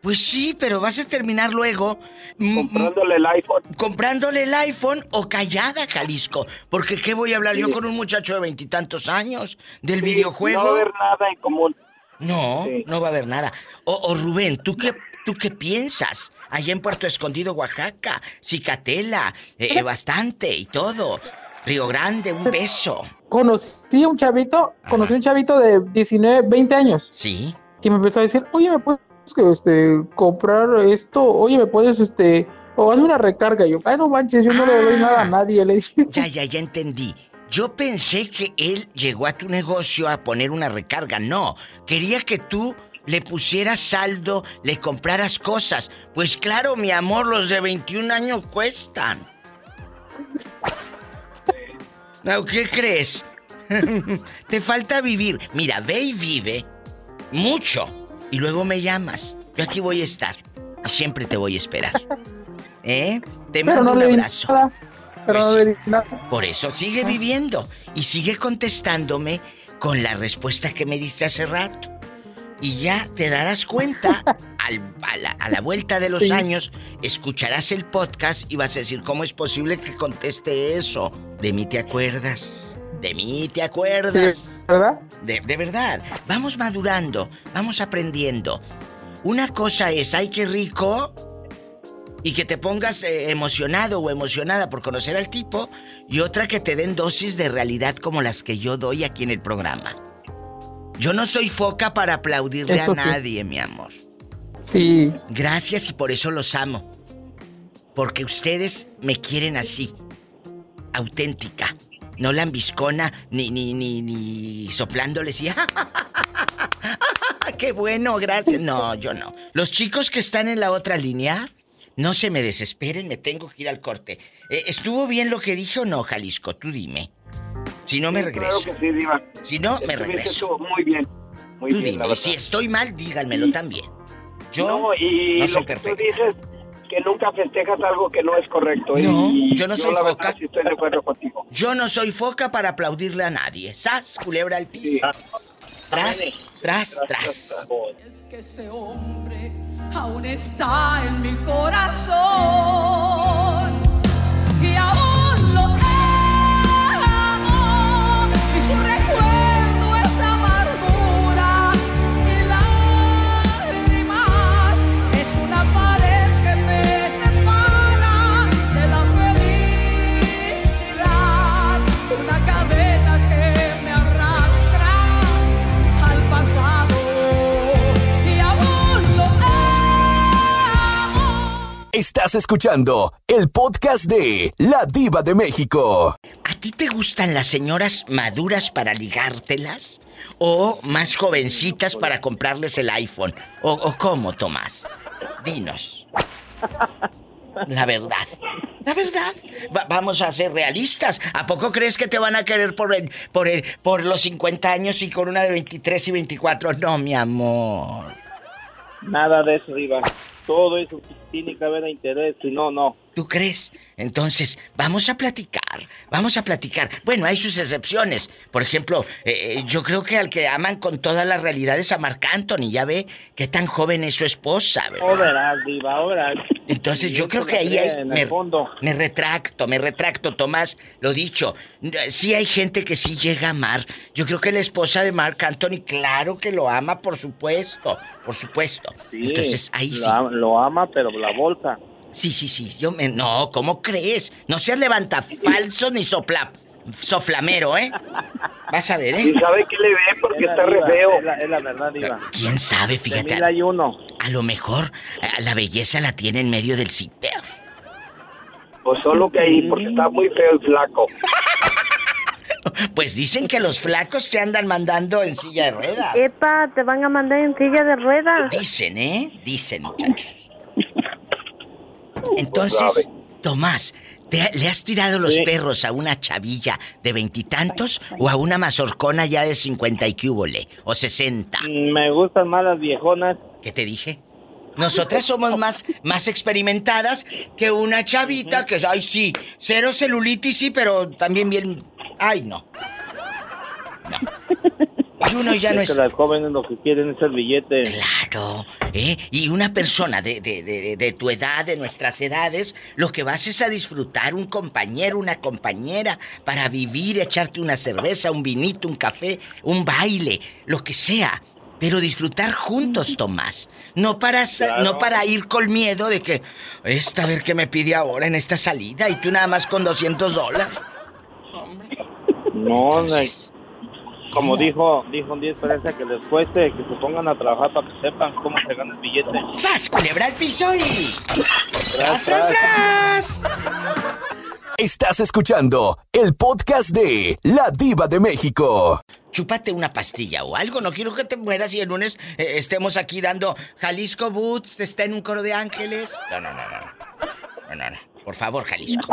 Pues sí, pero vas a terminar luego. Comprándole el iPhone. Comprándole el iPhone o callada, Jalisco. Porque ¿qué voy a hablar yo con un muchacho de veintitantos años? ¿Del Sí, videojuego? No va a haber nada en común. No, no va a haber nada. O, o Rubén, ¿tú qué, ¿tú qué piensas? Allá en Puerto Escondido, Oaxaca, Cicatela, eh, eh, bastante y todo. Río Grande, un beso. Conocí a un chavito, conocí a un chavito de 19, 20 años. Sí. Y me empezó a decir, oye, ¿me puedes este, comprar esto? Oye, ¿me puedes, este, o hazme una recarga? Y yo, ay, no manches, yo no le doy nada a nadie. Le dije, Ya, ya, ya entendí. Yo pensé que él llegó a tu negocio a poner una recarga. No, quería que tú le pusieras saldo, le compraras cosas. Pues claro, mi amor, los de 21 años cuestan. No, ¿Qué crees? (laughs) Te falta vivir. Mira, ve y vive mucho. Y luego me llamas. Yo aquí voy a estar. Y siempre te voy a esperar. ¿Eh? Te mando no un abrazo. nada. Pues. Por eso sigue viviendo y sigue contestándome con la respuesta que me diste hace rato. Y ya te darás cuenta, (laughs) al- a, la, a la vuelta de los Sí. años, escucharás el podcast y vas a decir, ¿cómo es posible que conteste eso? De mí te acuerdas. De mí te acuerdas. Sí, ¿verdad? De, de verdad, vamos madurando, vamos aprendiendo. Una cosa es, ay, qué rico, y que te pongas eh, emocionado o emocionada por conocer al tipo, y otra que te den dosis de realidad como las que yo doy aquí en el programa. Yo no soy foca para aplaudirle Eso a sí. nadie, mi amor. Sí. Gracias y por eso los amo. Porque ustedes me quieren así, auténtica. No lambiscona ni ni ni ni soplándoles y (laughs) qué bueno, gracias. No, yo no. Los chicos que están en la otra línea, no se me desesperen, me tengo que ir al corte. Eh, ¿Estuvo bien lo que dije o no, Jalisco? Tú dime. Si no me Sí, regreso. Claro que sí, Diva. Si no, me Estuviste regreso. Muy bien. Muy Tú bien, dime. la verdad. si estoy mal, díganmelo también. Yo no, y no lo soy que perfecto. tú dices que nunca festejas algo que no es correcto. No, y yo no soy verdad foca. sí estoy de acuerdo contigo. Yo no soy foca para aplaudirle a nadie. ¡Sas! Culebra al piso. Tras, tras, tras. Es que ese hombre aún está en mi corazón. Y aún Estás escuchando el podcast de La Diva de México. ¿A ti te gustan las señoras maduras para ligártelas? ¿O más jovencitas para comprarles el iPhone? ¿O, o cómo, Tomás? Dinos. La verdad. La verdad. Va- vamos a ser realistas. ¿A poco crees que te van a querer por el, por el, por los 50 años y con una de 23 y 24? No, mi amor. Nada de eso, Diva. Todo eso tiene que haber interés, si no, no. ¿Tú crees? Entonces, vamos a platicar, vamos a platicar. Bueno, hay sus excepciones. Por ejemplo, eh, eh, yo creo que al que aman con todas las realidades a Marc Anthony, ya ve qué tan joven es su esposa, ¿verdad? verás, Diva, verás. Entonces yo creo que ahí hay... Me, me retracto, me retracto, Tomás, lo dicho. Sí hay gente que sí llega a amar. Yo creo que la esposa de Marc Anthony, claro que lo ama, por supuesto, por supuesto. Sí, Entonces ahí lo sí. Lo ama, pero la bolsa. Sí, sí, sí. Yo me. No, ¿cómo crees? No seas levanta falso ni sopla. Soflamero, ¿eh? Vas a ver, ¿eh? ¿Y sabe qué le ve? Porque Es está re feo. Es la, es la verdad, Diva. ¿Quién sabe? De Fíjate. mil hay uno. A lo mejor eh, la belleza la tiene en medio del ciper. Pues solo que ahí, porque está muy feo y flaco. Pues dicen que los flacos se andan mandando en silla de ruedas. Epa, te van a mandar en silla de ruedas. Dicen, ¿eh? Dicen, muchachos. Entonces, Tomás, ¿te- ¿le has tirado los Sí. perros a una chavilla de veintitantos o a una mazorcona ya de cincuenta y cúbole? ¿O sesenta? Me gustan más las viejonas. ¿Qué te dije? Nosotras somos más, más experimentadas que una chavita que, ay, sí, cero celulitis, sí, pero también bien. Ay, no. No. Y uno ya no Es es. que las jóvenes lo que quieren es el billete. Claro, ¿eh? Y una persona de, de, de, de tu edad, de nuestras edades, lo que vas es a disfrutar un compañero, una compañera, para vivir, echarte una cerveza, un vinito, un café, un baile, lo que sea. Pero disfrutar juntos, (laughs) Tomás. No para, Claro. no para ir con miedo de que, esta a ver qué me pide ahora en esta salida y tú nada más con 200 dólares. No, Entonces. Como dijo, dijo un día Esperanza que les cueste, que se pongan a trabajar para que sepan cómo se gana el billete. ¡Sas, culebra al piso y... Tras, tras, tras! Estás escuchando el podcast de La Diva de México. Chúpate una pastilla o algo, no quiero que te mueras y el lunes eh, estemos aquí dando Jalisco Boots, está en un coro de ángeles. No, no, no, no. No, no, no. Por favor, Jalisco.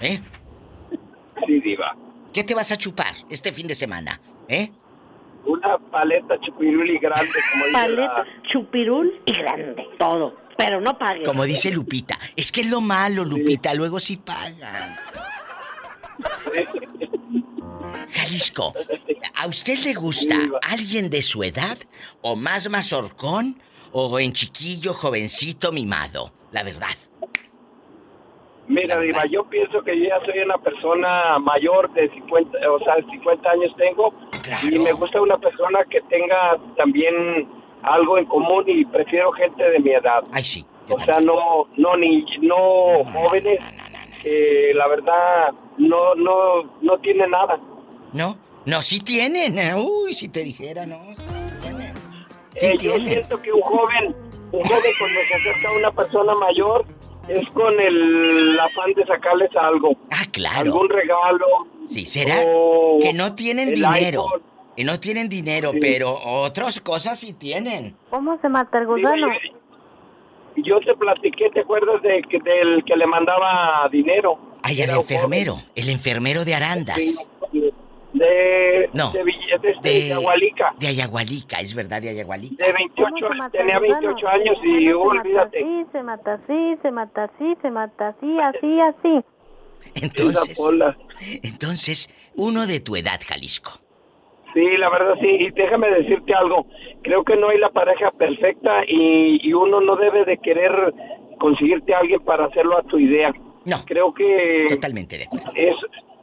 ¿Eh? Sí, diva. ¿Qué te vas a chupar este fin de semana? ¿Eh? Una paleta chupiruli grande, como dice Paleta, la... chupirul y grande. Todo. Pero no pagues. Como dice Lupita. Es que es lo malo, Lupita, luego sí pagan. Jalisco, ¿a usted le gusta alguien de su edad o más mazorcón o en chiquillo, jovencito, mimado? La verdad. Mira, Diva, yo pienso que yo ya soy una persona mayor de 50, o sea, 50 años tengo. Y me gusta una persona que tenga también algo en común y prefiero gente de mi edad. Ay, sí. O sea, no, no, ni, no jóvenes que la verdad no, no, no tienen nada. ¿No? No, sí tienen. eh, Uy, si te dijera, no. Sí tienen. Sí Eh, yo siento que un joven, un joven cuando se acerca a una persona mayor es con el afán de sacarles algo. Ah, claro. Algún regalo. Sí, será o que no tienen dinero. iPhone. Que no tienen dinero, pero otras cosas sí tienen. ¿Cómo se mata el gusano? Yo te platiqué, ¿te acuerdas de que, del que le mandaba dinero? Ay, un enfermero. El enfermero de Arandas. De, No. de, de, este, De- Ayagualica, es verdad, de Ayagualica. De 28, tenía 28 años y Se olvídate. mata así, se mata así, se mata así, se mata así, así, así. Entonces, entonces, uno de tu edad, Jalisco. Sí, la verdad sí. Y déjame decirte algo. Creo que no hay la pareja perfecta y, y uno no debe de querer conseguirte a alguien para hacerlo a tu idea. No. Creo que... Totalmente de acuerdo. Es,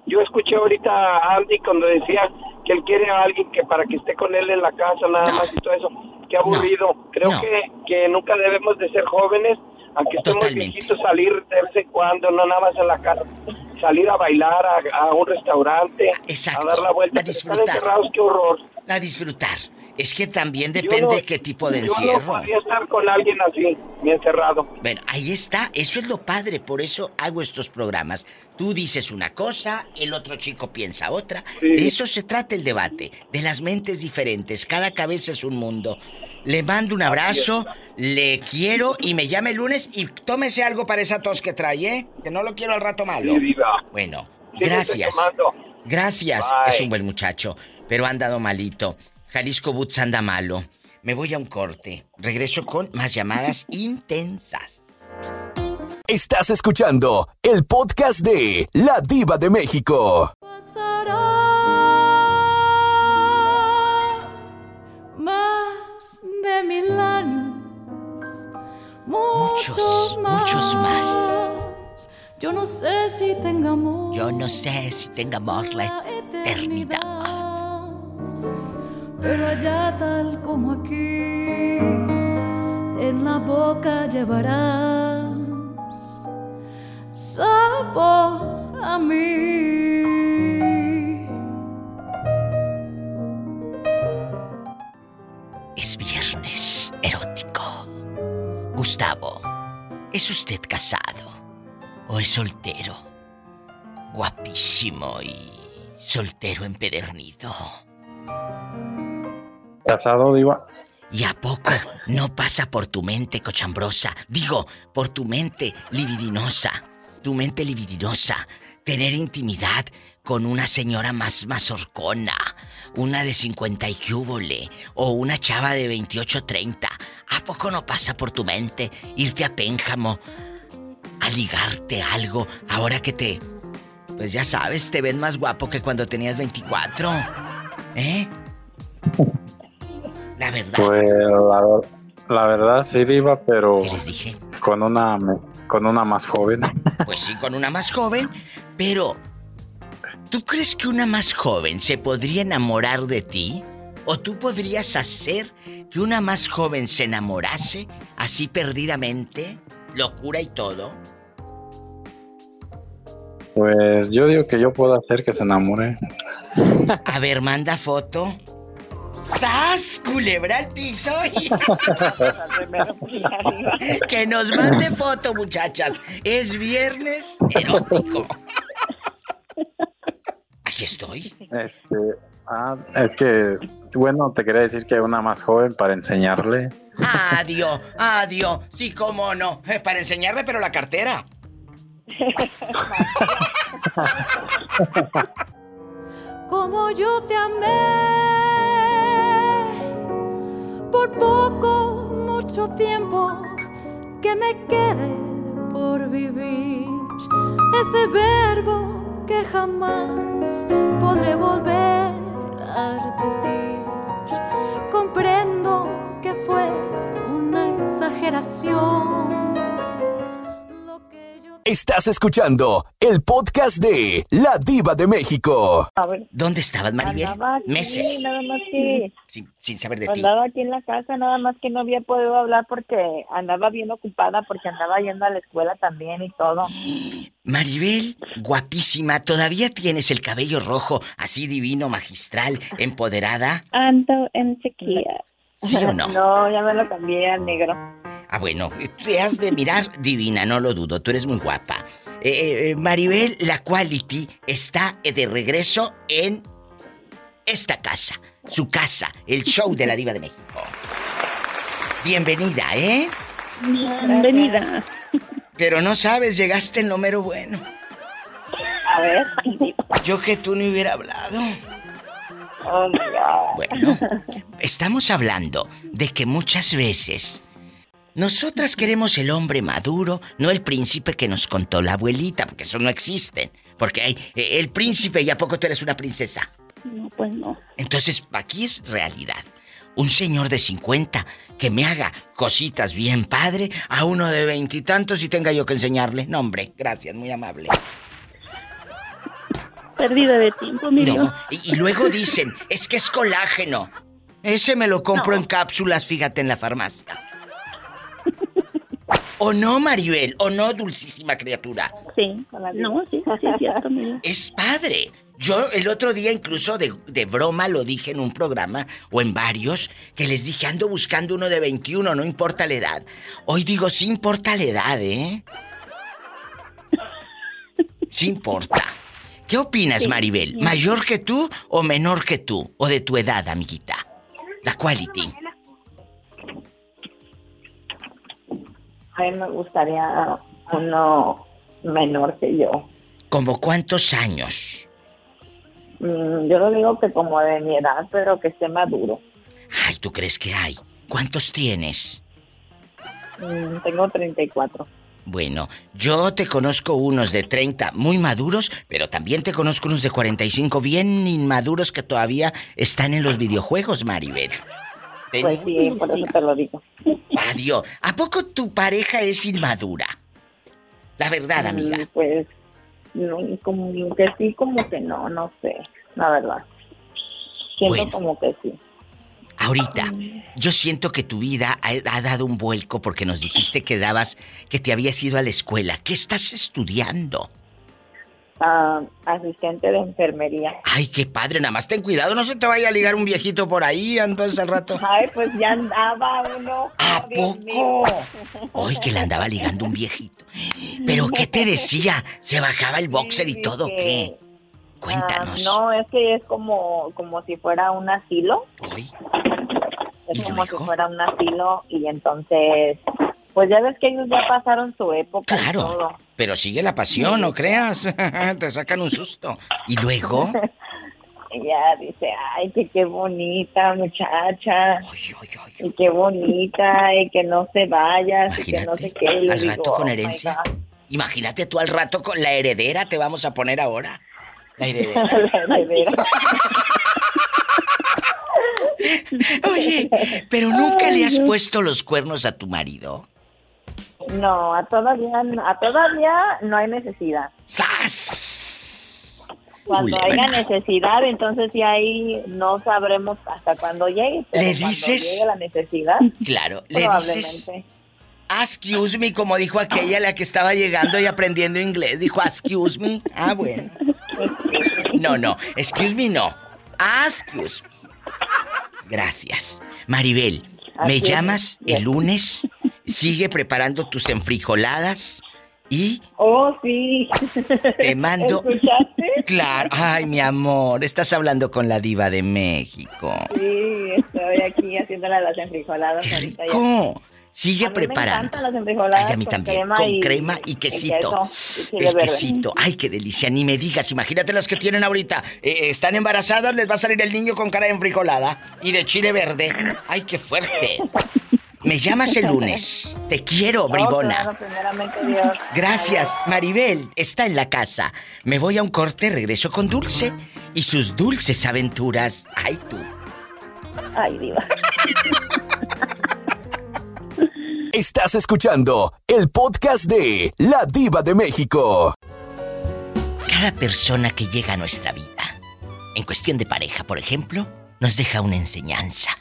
yo escuché ahorita a Andy cuando decía que él quiere a alguien que para que esté con él en la casa nada más y todo eso. Qué aburrido. Creo que, que nunca debemos de ser jóvenes, aunque estemos viejitos, salir de vez en cuando, no nada más en la casa. Salir a bailar a, a un restaurante, a dar la vuelta. Están encerrados, qué horror. A disfrutar. Es que también depende no- qué tipo de Yo no encierro. podría estar con alguien así, bien encerrado. Bueno, ahí está, eso es lo padre, por eso hago estos programas. Tú dices una cosa, el otro chico piensa otra. De eso se trata el debate, de las mentes diferentes, cada cabeza es un mundo. Le mando un abrazo, le quiero y me llame el lunes y tómese algo para esa tos que trae, ¿eh? Que no lo quiero al rato malo. Sí, diva. Bueno, gracias. Gracias. Bye. Es un buen muchacho, pero ha andado malito. Jalisco Boots anda malo. Me voy a un corte. Regreso con más llamadas (laughs) intensas. Estás escuchando el podcast de La Diva de México. Más de mil años. Muchos, Muchos, más. muchos más. Yo no sé si tengamos Yo no sé si tenga amor la eternidad. Pero allá tal como aquí, en la boca llevarás sabor a mí. Es viernes erótico. Gustavo, ¿es usted casado o es soltero? Guapísimo y soltero empedernido. Casado, Diva. ¿Y a poco no pasa por tu mente cochambrosa? Digo, por tu mente libidinosa. Tu mente libidinosa. Tener intimidad con una señora más mazorcona. Una de 50 y cúbole. O una chava de 28, 30. ¿A poco no pasa por tu mente irte a Pénjamo? A ligarte algo ahora que te... Pues ya sabes, te ven más guapo que cuando tenías 24. ¿Eh? La verdad. Pues la, la verdad sí, Diva, pero. ¿Qué les dije? Con una, con una más joven. (laughs) Pues sí, con una más joven, pero. ¿Tú crees que una más joven se podría enamorar de ti? ¿O tú podrías hacer que una más joven se enamorase así perdidamente? Locura y todo. Pues yo digo que yo puedo hacer que se enamore. A ver, manda foto. ¡Sas! Culebra al piso. (laughs) que nos mande foto, muchachas. Es viernes erótico. Aquí estoy. Este, ah, es que, bueno, te quería decir que una más joven para enseñarle. Adiós, adiós. Sí, cómo no. Eh, para enseñarle, pero la cartera. (laughs) Como yo te amé por poco, mucho tiempo que me quede por vivir. Ese verbo que jamás podré volver a repetir. Comprendo que fue una exageración. Estás escuchando el podcast de La Diva de México. ¿Dónde estabas, Maribel? Andaba aquí, Meses. nada más que Sin, sin saber de ti. andaba aquí en la casa, nada más que no había podido hablar porque andaba bien ocupada, porque andaba yendo a la escuela también y todo. (gasps) Maribel, guapísima, ¿todavía tienes el cabello rojo, así divino, magistral, empoderada? Ando en sequía. ¿Sí (laughs) o no? No, ya me lo cambié al negro. Ah, bueno, te has de mirar divina, no lo dudo, tú eres muy guapa. Eh, eh, Maribel, la quality está de regreso en esta casa, su casa, el show de la diva de México. Bienvenida, ¿eh? Bienvenida. Pero no sabes, llegaste en lo mero bueno. A ver. (laughs) Yo que tú no hubiera hablado. Oh. Bueno, estamos hablando de que muchas veces nosotras queremos el hombre maduro, no el príncipe que nos contó la abuelita, porque eso no existe. Porque hay eh, el príncipe y a poco tú eres una princesa. No, pues no. Entonces, aquí es realidad. Un señor de 50 que me haga cositas bien padre a uno de veintitantos y tenga yo que enseñarle. No, hombre, gracias, muy amable. Perdida de tiempo, mi No, y, y luego dicen, es que es colágeno. Ese me lo compro en cápsulas, fíjate, en la farmacia. ¿O no, Maribel? ¿O no, dulcísima criatura? Sí, no, sí, sí, es cierto. Es padre. Yo el otro día incluso de, de broma lo dije en un programa o en varios que les dije ando buscando uno de 21, no importa la edad. Hoy digo sí importa la edad, ¿eh? Sí importa. ¿Qué opinas, Sí. Maribel? ¿Mayor que tú o menor que tú? ¿O de tu edad, amiguita? La quality. A mí me gustaría uno menor que yo. ¿Como cuántos años? Mm, Yo lo digo que como de mi edad, pero que esté maduro. Ay, ¿tú crees que hay? ¿Cuántos tienes? Mm, Tengo 34. Bueno, yo te conozco unos de 30 muy maduros, pero también te conozco unos de 45 bien inmaduros que todavía están en los videojuegos, Maribel. Pues sí, por eso te lo digo. Adiós. ¿A poco tu pareja es inmadura? La verdad, amiga. Mm, Pues, no, como que sí, como que no, no sé, la verdad. Siento Bueno. como que sí. Ahorita, yo siento que tu vida ha, ha dado un vuelco porque nos dijiste que dabas, que te habías ido a la escuela. ¿Qué estás estudiando? Ah, asistente de enfermería. Ay, qué padre, nada más ten cuidado, no se te vaya a ligar un viejito por ahí entonces al rato. Ay, pues ya andaba uno. ¿A poco? Ay, que le andaba ligando un viejito. ¿Pero qué te decía? ¿Se bajaba el boxer y todo qué? Cuéntanos. Ah, no, es que es como, como si fuera un asilo. Es como si fuera un asilo y entonces, pues ya ves que ellos ya pasaron su época. y todo. Claro. Pero sigue la pasión, no creas. (laughs) Te sacan un susto. Y luego, (laughs) ya dice, ay, que qué bonita muchacha. Y qué bonita, y que no se vaya, y que no sé qué. Y al digo, rato con "Oh, herencia. God". Imagínate tú al rato con la heredera, te vamos a poner ahora. La heredera. (laughs) La heredera. (laughs) Oye, pero nunca le has puesto los cuernos a tu marido. No, a todavía, a todavía no hay necesidad. ¡Sas! Cuando haya necesidad, entonces ya ahí no sabremos hasta cuándo llegue. pero ¿Le cuando dices? llegue la necesidad, Claro, le dices. Excuse me, como dijo aquella la que estaba llegando y aprendiendo inglés. Dijo, excuse me. Ah, bueno. (laughs) No, no, excuse me no. Excuse me. Gracias. Maribel, me es. llamas el lunes, sigue preparando tus enfrijoladas y Oh, sí. te mando... ¿Escuchaste? Claro, ay, mi amor, estás hablando con la diva de México. Sí, estoy aquí haciéndole las enfrijoladas ahorita ya. Sigue A mí preparando. Me las enfrijoladas Ay, a mí con también, crema con y, crema y y quesito. queso, y El quesito. Ay, qué delicia. Ni me digas, imagínate las que tienen ahorita. Eh, están embarazadas, les va a salir el niño con cara de enfrijolada y de chile verde. Ay, qué fuerte. Me llamas el lunes. Te quiero, bribona. Gracias, Maribel. Está en la casa. Me voy a un corte, regreso con Dulce y sus dulces aventuras. Ay, tú. Ay, diva. (laughs) Estás escuchando el podcast de La Diva de México. Cada persona que llega a nuestra vida, en cuestión de pareja, por ejemplo, nos deja una enseñanza.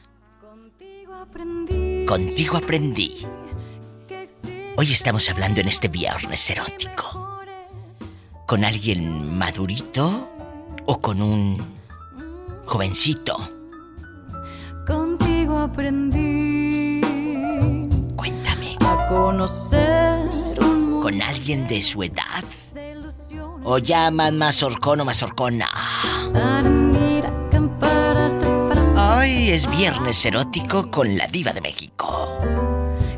Contigo aprendí. Hoy estamos hablando en este viernes erótico. ¿Con alguien madurito o con un jovencito? Contigo aprendí. Conocer ¿Con alguien de su edad? ¿O llaman mazorcón o mazorcona? Hoy es viernes erótico con la diva de México.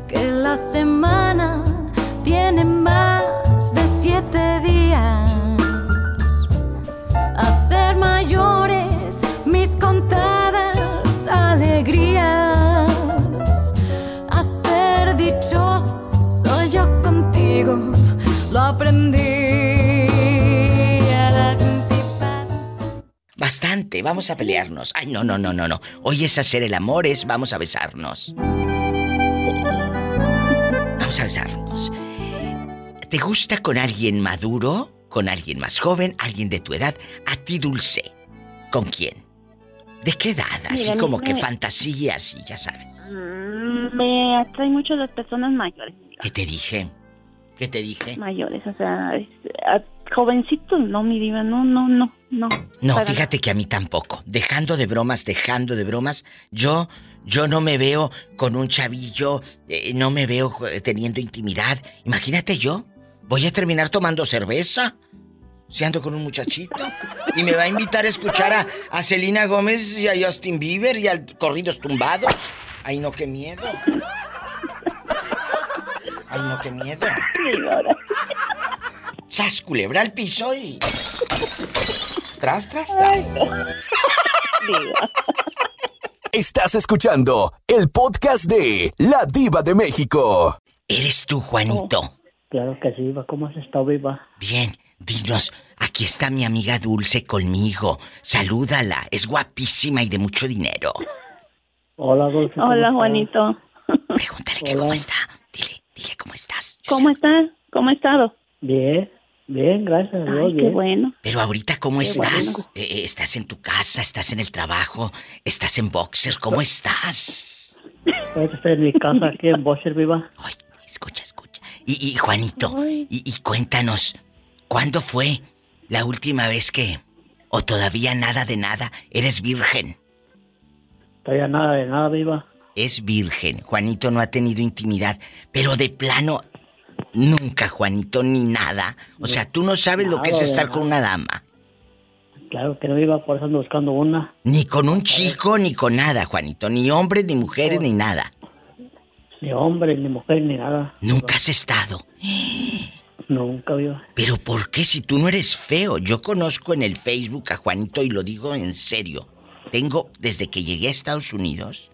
que la semana tiene más de siete días. A ser mayores mis contadas alegrías. Contigo lo aprendí. Bastante, vamos a pelearnos. Ay, no, no, no, no, no. Hoy es hacer el amor, es vamos a besarnos. Vamos a besarnos. ¿Te gusta con alguien maduro? ¿Con alguien más joven? ¿Alguien de tu edad? ¿A ti, Dulce? ¿Con quién? ¿De qué edad? Así Mira, como que fantasías y ya sabes. Mm, Me atraen mucho las personas mayores. ¿Qué te dije? ¿Qué te dije? Mayores, o sea, es- a- jovencitos, no, mi diva, no, no, no, no. No, Para- fíjate que a mí tampoco. Dejando de bromas, dejando de bromas, yo, yo no me veo con un chavillo, eh, no me veo teniendo intimidad. Imagínate yo, voy a terminar tomando cerveza, si ando con un muchachito, y me va a invitar a escuchar a, a Selena Gómez y a Justin Bieber y a corridos tumbados. Ay, no, qué miedo. Ay, no, qué miedo. ¡Sas, culebra al piso y... Tras, tras, tras. Estás escuchando el podcast de La Diva de México. ¿Eres tú, Juanito? Claro que sí, Viva. ¿Cómo has estado, Viva? Bien, dinos, aquí está mi amiga Dulce conmigo. Salúdala, es guapísima y de mucho dinero. Hola, Dulce. ¿cómo Hola? Juanito. Pregúntale que cómo está. Dile, dile cómo estás. ¿Cómo estás? ¿Cómo has estado? Bien, bien, gracias a Dios, Ay, qué bien. bueno. Pero ahorita, ¿cómo Qué estás? bueno. Eh, eh, ¿Estás en tu casa? ¿Estás en el trabajo? ¿Estás en boxer? ¿Cómo estás? Estoy en mi casa aquí en Bocher, Viva. Escucha, escucha. Y, y Juanito, y, y cuéntanos, ¿cuándo fue la última vez que, o todavía nada de nada, eres virgen? Todavía nada de nada, Viva. Es virgen. Juanito no ha tenido intimidad, pero de plano, nunca, Juanito, ni nada. O sea, tú no sabes lo que es estar con una dama. Claro que no iba, por eso ando buscando una. Ni con un chico, ni con nada, Juanito. Ni hombres, ni mujeres, ni nada. Ni hombre, ni mujer, ni nada. Nunca has estado. (gasps) Nunca, viva. Pero ¿por qué si tú no eres feo? Yo conozco en el Facebook a Juanito y lo digo en serio. Tengo, desde que llegué a Estados Unidos,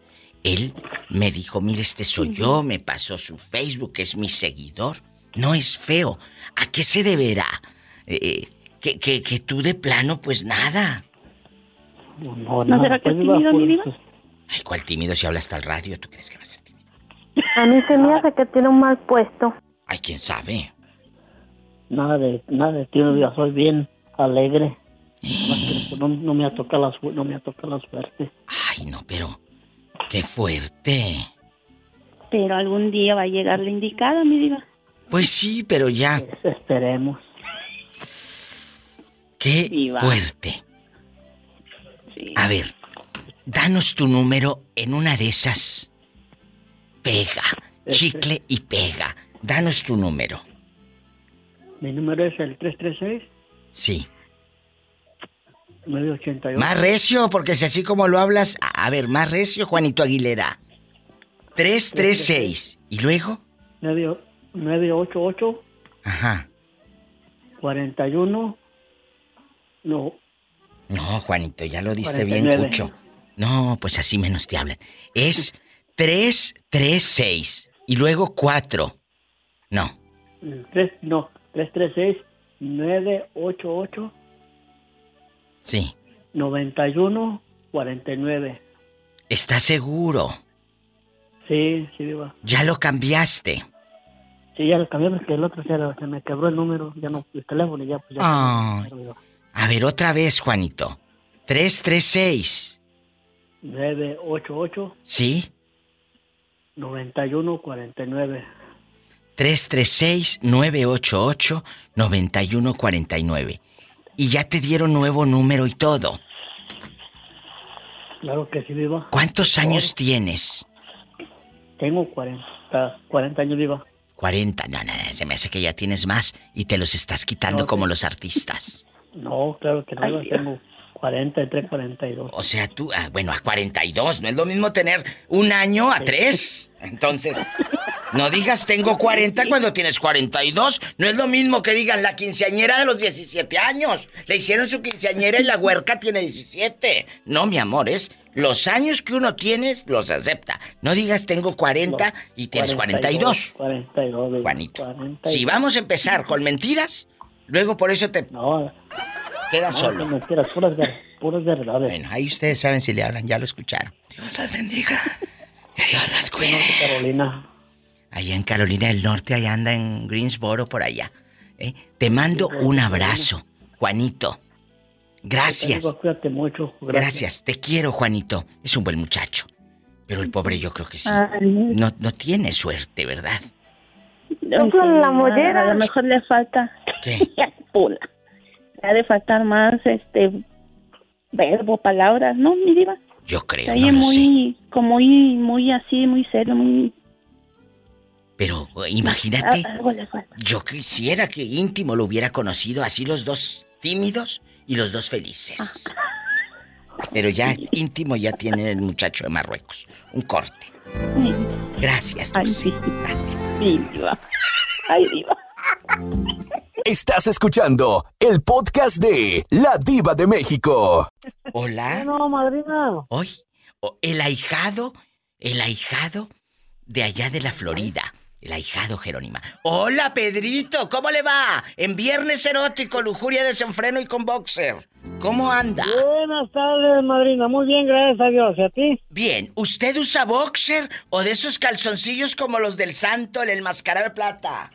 él me dijo, mire, este soy yo, me pasó su Facebook, es mi seguidor. No es feo. ¿A qué se deberá? Eh, que, que, que tú de plano, pues nada. No, ¿No será que es tímido, mi diva? Ay, ¿cuál tímido si habla hasta el radio? ¿Tú crees que va a ser tímido? A mí se me hace que tiene un mal puesto. Ay, ¿quién sabe? Nada de, nada de tío, viva. Soy bien alegre. (gasps) No, no me ha tocado la, no me ha tocado la suerte. Ay, no, pero... ¡Qué fuerte! Pero algún día va a llegar la indicada, mi diva. Pues sí, pero ya... Esperemos. ¡Qué fuerte! A ver, danos tu número en una de esas. Pega, chicle y pega. Danos tu número. Mi número es el 336 Sí. 988. Más recio, porque si así como lo hablas... A ver, más recio, Juanito Aguilera. 336. ¿Y luego? 9- 988 Ajá. 41 no No, Juanito, ya lo diste bien, 49. Cucho. No, pues así menos te hablan. Es 336. Y luego 4. No. tres no 336 988 Sí. 91 49 ¿Estás seguro? Sí, sí, viva. Ya lo cambiaste. Sí, ya lo cambié porque el otro se, se me quebró el número, ya no, el teléfono y ya pues ya. Ay. A ver, otra vez, Juanito. 336. 988 ¿Sí? 91 49 336-988-9149. Y ya te dieron nuevo número y todo. Claro que sí, viva. ¿Cuántos años tienes? Tengo 40, 40 años, viva. 40. No, no, no, se me hace que ya tienes más y te los estás quitando No, como sí. los artistas. No, claro que no, viva. Tengo 40, entre 42. O sea, tú, ah, bueno, a 42, no es lo mismo tener un año a tres. Entonces, (laughs) no digas tengo 40 cuando tienes 42. No es lo mismo que digan la quinceañera de los 17 años. Le hicieron su quinceañera y la huerca tiene 17. No, mi amor, es los años que uno tiene, los acepta. No digas tengo 40 y tienes 42. 42, viva. Juanito. 42. Si vamos a empezar con mentiras, luego por eso te No, quedas no, solo. mentiras, puras, puras verdades. Bueno, ahí ustedes saben si le hablan, ya lo escucharon. Dios las bendiga. Que Dios las cuide. Carolina. Allá en Carolina del Norte, allá anda en Greensboro, por allá. ¿eh? Te mando un abrazo, Juanito. Gracias. Amigo, Cuídate mucho. Gracias. Te quiero, Juanito. Es un buen muchacho. Pero el pobre yo creo que sí. No, no tiene suerte, ¿verdad? No, la mollera. A lo mejor le falta. ¿Qué? (laughs) Pula. Le ha de faltar más, este, verbo, palabras, ¿no, mi diva? Yo creo, Está ahí no lo sé. muy, como muy, muy así, muy serio, muy... Pero imagínate, Ah, falta. yo quisiera que íntimo lo hubiera conocido así los dos tímidos y los dos felices. Pero ya íntimo ya tiene el muchacho de Marruecos. Un corte. Gracias, Dulce. Gracias. Ay, diva. Estás escuchando el podcast de La Diva de México. Hola. No, madrina. Hoy, el ahijado, el ahijado de allá de la Florida. El ahijado Jerónima. Hola, Pedrito, ¿cómo le va? En viernes erótico, lujuria, desenfreno y con boxer. ¿Cómo anda? Buenas tardes, madrina. Muy bien, gracias a Dios. ¿Y a ti? Bien, ¿usted usa boxer o de esos calzoncillos como los del santo, el enmascarado de plata?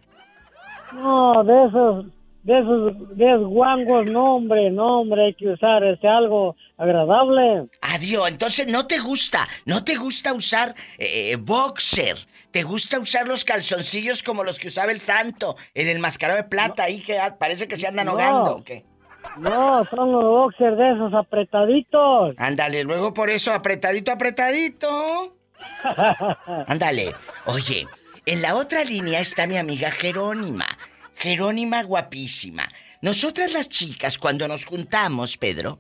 No, de esos, de esos, de esos guangos, no, hombre, no, hombre, hay que usar este algo agradable. Adiós, entonces no te gusta, no te gusta usar eh, boxer. ¿Te gusta usar los calzoncillos como los que usaba el santo, el enmascarado de plata ahí que parece que se andan No. ahogando? ¿o qué? No, son los boxers de esos apretaditos. Ándale, luego por eso apretadito, apretadito. (laughs) Ándale. Oye, en la otra línea está mi amiga Jerónima. Jerónima guapísima. Nosotras las chicas, cuando nos juntamos, Pedro,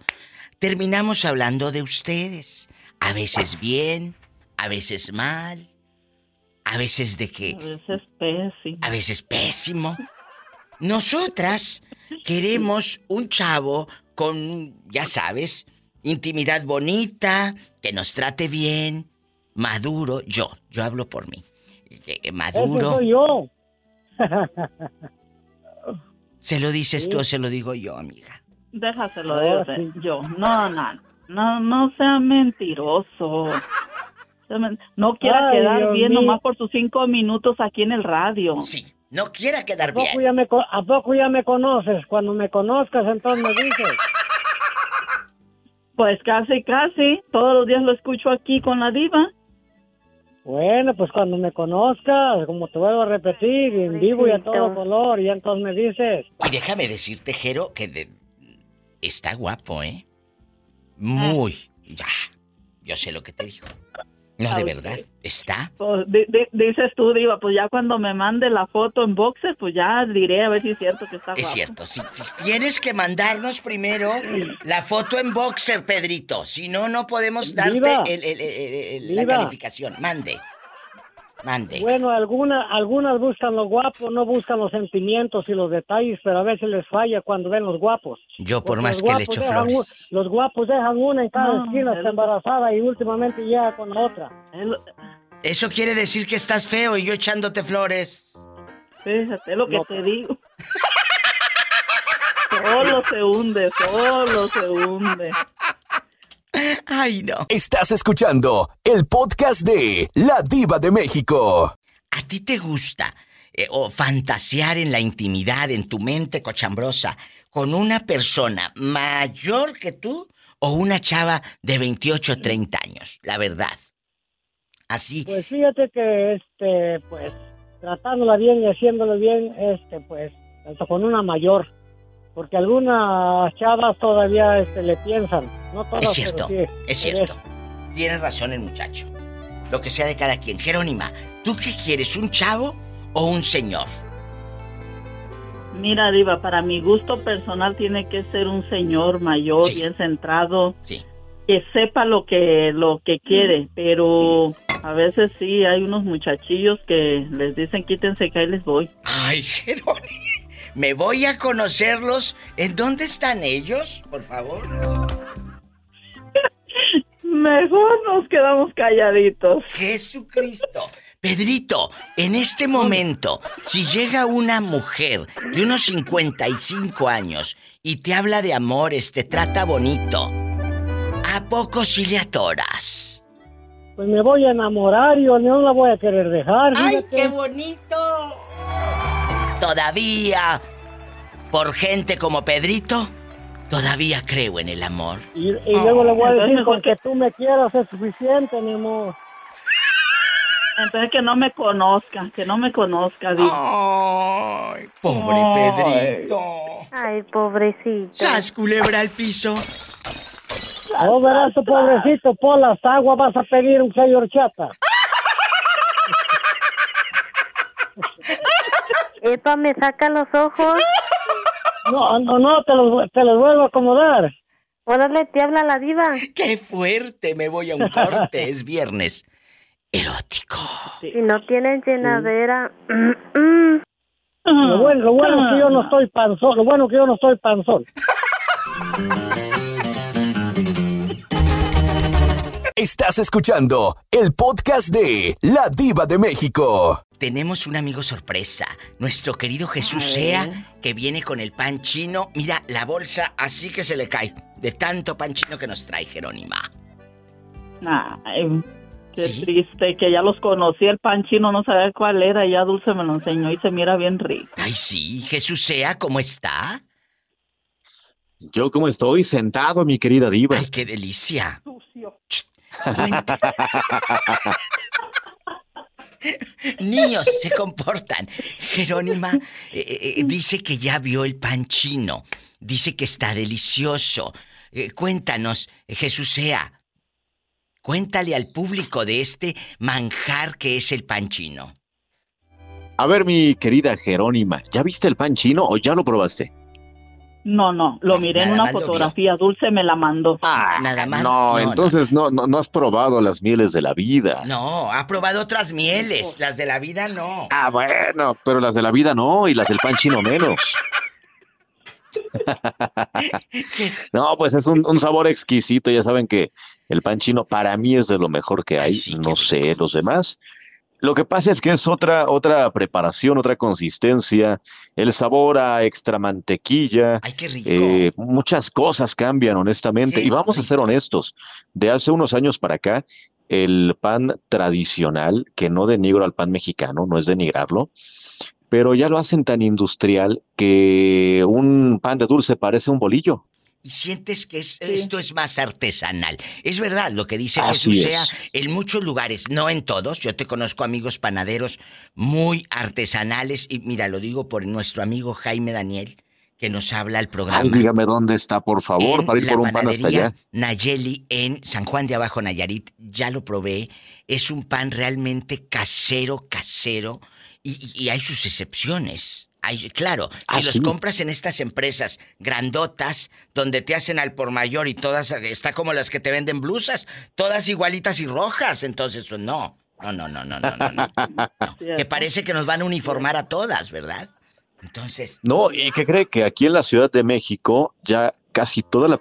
terminamos hablando de ustedes. A veces bien, a veces mal, a veces de que... A veces pésimo. A veces pésimo. Nosotras queremos un chavo con, ya sabes, intimidad bonita, que nos trate bien, maduro. Yo, yo hablo por mí. Eh, eh, maduro. Ese soy yo. (laughs) ¿Se lo dices tú o se lo digo yo, amiga? Déjaselo Oh, de sí. yo. No, no, no, no sea mentiroso. No quiera Ay, quedar Dios bien mío. nomás por sus cinco minutos aquí en el radio. Sí, no quiera quedar ¿A poco, ya me, ¿A poco ya me conoces? Cuando me conozcas, entonces me dices. Pues casi, casi. Todos los días lo escucho aquí con la diva. Bueno, pues cuando me conozcas, como te vuelvo a repetir, en vivo y a todo color, y entonces me dices. Y déjame decirte, Jero, que de- está guapo, ¿eh? Muy. Ya. Yo sé lo que te digo. No, de verdad. Está. Pues, di- di- dices tú, diva, pues ya cuando me mande la foto en boxer, pues ya diré a ver si es cierto que está Es guapo. cierto. Si, si tienes que mandarnos primero la foto en boxer, Pedrito. Si no, no podemos darte Diva. el- el- el- la calificación. Mande. Mande. Bueno, algunas, algunas buscan lo guapo, no buscan los sentimientos y los detalles, pero a veces les falla cuando ven los guapos. Yo por Porque más que le echo dejan flores. un- los guapos dejan una en cada No, esquina, es está embarazada y últimamente llega con la otra. Eso quiere decir que estás feo y yo echándote flores. Fíjate lo que No. te digo. (laughs) Solo se hunde, solo se hunde. Ay, no. Estás escuchando el podcast de La Diva de México. ¿A ti te gusta eh, o fantasear en la intimidad, en tu mente cochambrosa, con una persona mayor que tú o una chava de 28 o 30 años? La verdad. Así. Pues fíjate que, este, pues, tratándola bien y haciéndolo bien, este, pues, tanto con una mayor. Porque algunas chavas todavía, este, le piensan. No todas, Es cierto, sí. es cierto. Tienes razón el muchacho. Lo que sea de cada quien. Jerónima, ¿tú qué quieres, un chavo o un señor? Mira, Diva, para mi gusto personal tiene que ser un señor mayor, bien centrado, Sí. que sepa lo que lo que quiere, pero a veces sí hay unos muchachillos que les dicen quítense que ahí les voy. Ay, Jerónima. Me voy a conocerlos. ¿En dónde están ellos, por favor? Mejor nos quedamos calladitos. Jesucristo. Pedrito, en este momento, si llega una mujer de unos 55 años y te habla de amores, te trata bonito, ¿a poco si le atoras? Pues me voy a enamorar y yo no la voy a querer dejar. ¡Ay, fíjate. qué bonito! Todavía, por gente como Pedrito, todavía creo en el amor. Y, y luego le voy a entonces decir, mejor con que tú me quieras es suficiente, mi amor. Entonces que no me conozca, que no me conozca, Diva. Ay, pobre Ay. Pedrito. Ay, pobrecito. ¡Sas, culebra al piso! Oh, verás, tu pobrecito, por hasta agua vas a pedir un sello horchata. (laughs) Epa, me saca los ojos. (laughs) No, no, no, te los, te los vuelvo a acomodar. Órale, te habla la diva. ¡Qué fuerte! Me voy a un corte, es viernes. Erótico. Si no tienen llenadera. mm, mm. Lo bueno, lo bueno es que yo no estoy panzón, lo bueno es que yo no estoy panzón. Estás escuchando el podcast de La Diva de México. Tenemos un amigo sorpresa, nuestro querido Jesús A Sea, que viene con el pan chino. Mira, la bolsa así que se le cae, de tanto pan chino que nos trae Jerónima. Ay, qué triste, que ya los conocí, el pan chino no sabía cuál era, y ya Dulce me lo enseñó y se mira bien rico. Ay, sí, Jesús Sea, ¿cómo está? Yo como estoy sentado, mi querida diva. Ay, qué delicia. (laughs) Niños, se comportan. Jerónima eh, eh, dice que ya vio el pan chino. Dice que está delicioso. Eh, cuéntanos, eh, Jesús Sea. Cuéntale al público de este manjar que es el pan chino. A ver, mi querida Jerónima, ¿ya viste el pan chino o ya lo probaste? No, no, lo miré en una fotografía. Dulce me la mandó. Nada más. No, entonces no, no, no has probado las mieles de la vida. No, ha probado otras mieles. Las de la vida no. Ah, bueno, pero las de la vida no, y las del pan chino menos. (laughs) No, pues es un, un sabor exquisito. Ya saben que el pan chino para mí es de lo mejor que hay. no sé los demás. Lo que pasa es que es otra, otra preparación, otra consistencia, el sabor a extra mantequilla. Ay, qué rico. eh, muchas cosas cambian, honestamente. y vamos a ser honestos. De hace unos años para acá, el pan tradicional, que no denigro al pan mexicano, no es denigrarlo, pero ya lo hacen tan industrial que un pan de dulce parece un bolillo. Y sientes que es- esto es más artesanal. Es verdad lo que dice Así Jesús es. sea en muchos lugares, no en todos. Yo te conozco amigos panaderos muy artesanales y mira, lo digo por nuestro amigo Jaime Daniel que nos habla al programa. Ay, dígame dónde está, por favor, en para ir por un pan hasta panadería allá. Nayeli en San Juan de Abajo, Nayarit. Ya lo probé. Es un pan realmente casero, casero. Y hay sus excepciones. Hay, claro, Ah, si los compras en estas empresas grandotas, donde te hacen al por mayor y todas, está como las que te venden blusas, todas igualitas y rojas. Entonces, pues, no. No, no, no, no, no, no. no. (laughs) No. Que parece que nos van a uniformar a todas, ¿verdad? Entonces. No, ¿y qué cree? Que aquí en la Ciudad de México ya casi toda la,